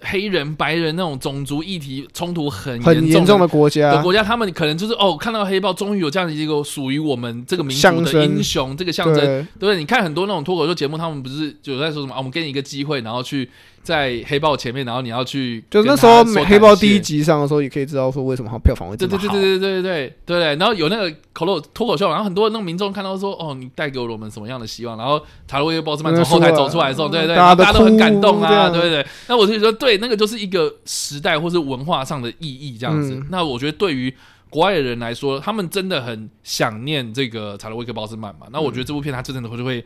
黑人、白人那种种族议题冲突很很严重的国家的国家，他们可能就是哦，看到黑豹终于有这样的一个属于我们这个民族的英雄，这个象征，对不对？你看很多那种脱口秀节目，他们不是就在说什么啊？我们给你一个机会，然后去。在黑豹前面，然后你要去，就那时候黑豹第一集上的时候，也可以知道说为什么他票房会这么好。对对对对对对对对对。然后有那个口头脱口秀，然后很多那种民众看到说，哦，你带给了我们什么样的希望？然后查德威克鲍斯曼从后台走出来的时候，对对对，大家都很感动啊，对对对。那我就说，对，那个就是一个时代或是文化上的意义这样子。那我觉得对于国外的人来说，他们真的很想念这个查德威克鲍斯曼嘛。那我觉得这部片它真的会就会。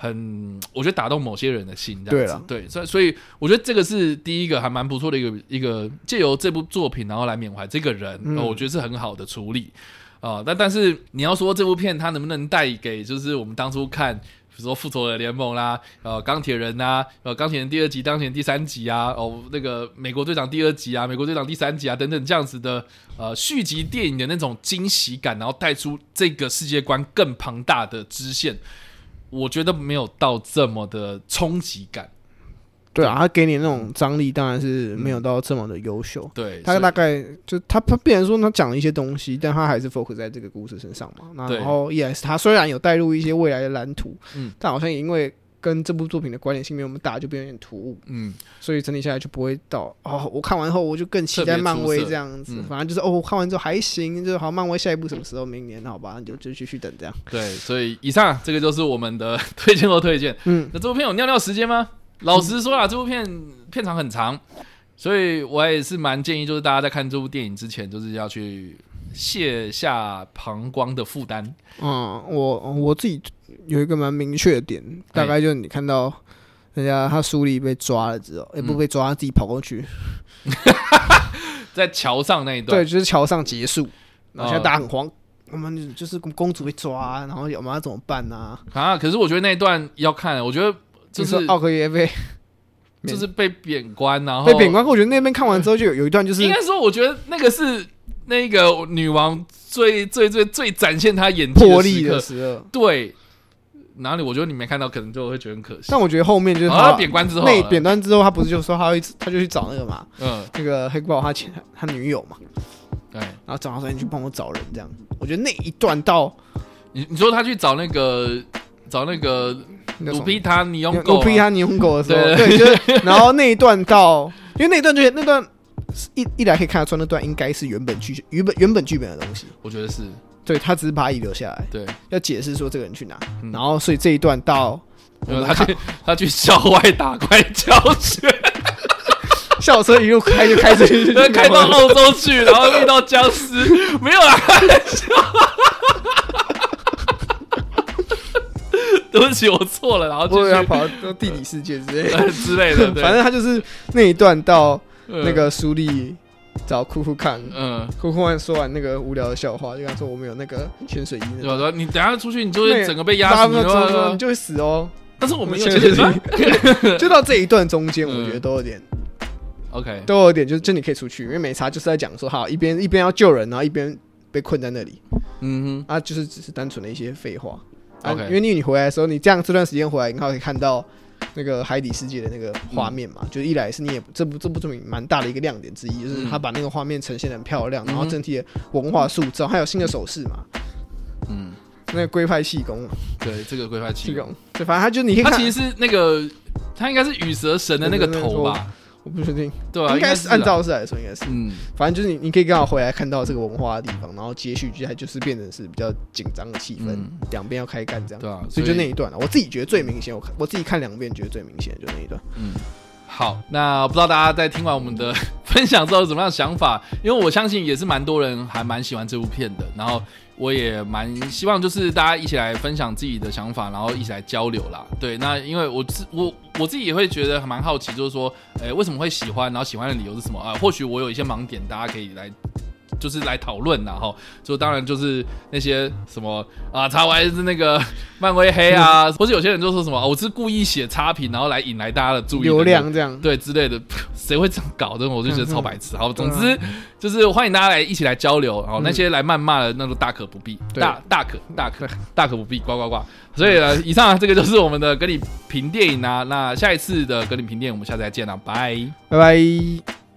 很，我觉得打动某些人的心，这样子。对，对，所以所以我觉得这个是第一个还蛮不错的一个一个借由这部作品，然后来缅怀这个人，嗯、我觉得是很好的处理啊、呃。但但是你要说这部片它能不能带给，就是我们当初看，比如说复仇者联盟啦，呃，钢铁人呐，呃，钢铁人第二集、钢铁人第三集啊，哦，那个美国队长第二集啊，美国队长第三集啊，等等这样子的呃续集电影的那种惊喜感，然后带出这个世界观更庞大的支线。我觉得没有到这么的冲击感，对啊，他给你那种张力，当然是没有到这么的优秀。对，他大概就他他必然说他讲了一些东西，但他还是 focus 在这个故事身上嘛。然后，yes，他虽然有带入一些未来的蓝图，嗯，但好像也因为。跟这部作品的关联性没有那么大，就变得有点突兀。嗯，所以整体下来就不会到哦。我看完后我就更期待漫威这样子。反正就是哦，我看完之后还行，就是好，漫威下一部什么时候？明年好吧，就就继续等这样。对，所以以上这个就是我们的推荐和推荐。嗯，那这部片有尿尿时间吗？老实说啊，这部片片长很长，所以我也是蛮建议，就是大家在看这部电影之前，就是要去卸下膀胱的负担。嗯，我我自己。有一个蛮明确的点，大概就是你看到人家他苏丽被抓了之后，也、欸、不被抓，他自己跑过去，在桥上那一段，对，就是桥上结束，然后现在大家很慌，我们就是公主被抓，然后我们要怎么办呢？啊，可是我觉得那一段要看，我觉得就是奥克耶被，就是被贬官，然后被贬官。我觉得那边看完之后就有有一段，就是应该说，我觉得那个是那个女王最最最最展现她演魄力的时候，对。哪里？我觉得你没看到，可能就会觉得很可惜。但我觉得后面就是他贬官之后，那贬官之后，他不是就说他会，他就去找那个嘛，嗯，那个黑豹他前他女友嘛，对，然后找他说你去帮我找人这样。我觉得那一段到，你你说他去找那个找那个鲁皮塔尼用狗，鲁皮塔尼翁狗的时候，对，就是然后那一段到，因为那一段就是那段一一来可以看得出那段应该是原本剧原本原本剧本的东西，我觉得是。对，他只是把他遗留下来，对，要解释说这个人去哪，嗯、然后所以这一段到，他去他去校外打怪教学，校车一路开就开出去，开到澳洲去，然后遇到僵尸，没有啊，对不起，我错了，然后就是他跑到地理世界之类的之类的，反正他就是那一段到那个苏丽。找酷酷看，嗯，酷酷看说完那个无聊的笑话，就跟他说我们有那个潜水衣，对吧？说你等下出去，你就会整个被压死，你就会死哦。但是我们有潜水衣，就到这一段中间，我觉得都有点，OK，都有点，就是就你可以出去，因为美茶就是在讲说，好，一边一边要救人，然后一边被困在那里，嗯哼，啊，就是只是单纯的一些废话，OK，因为你你回来的时候，你这样这段时间回来，你可以看到。那个海底世界的那个画面嘛，嗯、就一来是你也这部这部作品蛮大的一个亮点之一，就是他把那个画面呈现的很漂亮，嗯、然后整体的文化塑造，还有新的手势嘛，嗯，那个龟派气功，对，这个龟派气功，对，反正他就你可以看，他其实是那个他应该是羽蛇神的那个头吧。我不确定，对啊，应该是按照是来说，应该是，嗯，反正就是你，你可以刚好回来看到这个文化的地方，然后接续接下来就是变成是比较紧张的气氛，两边要开干这样，对啊，所以就那一段了，我自己觉得最明显，我看我自己看两遍觉得最明显就那一段，嗯，好，那不知道大家在听完我们的 分享之后有什么样的想法？因为我相信也是蛮多人还蛮喜欢这部片的，然后。我也蛮希望，就是大家一起来分享自己的想法，然后一起来交流啦。对，那因为我自我我自己也会觉得蛮好奇，就是说，诶，为什么会喜欢？然后喜欢的理由是什么啊？或许我有一些盲点，大家可以来。就是来讨论然后就当然就是那些什么啊，查完是那个漫威黑啊，或是有些人就说什么，我是故意写差评，然后来引来大家的注意流量这样，对之类的，谁会这样搞的？我就觉得超白痴。好，总之就是欢迎大家来一起来交流，然后那些来谩骂的，那都大可不必，大大可大可大可不必，呱呱呱。所以呢，以上这个就是我们的跟你评电影啊，那下一次的跟你评电影，我们下次再见了，拜。拜拜。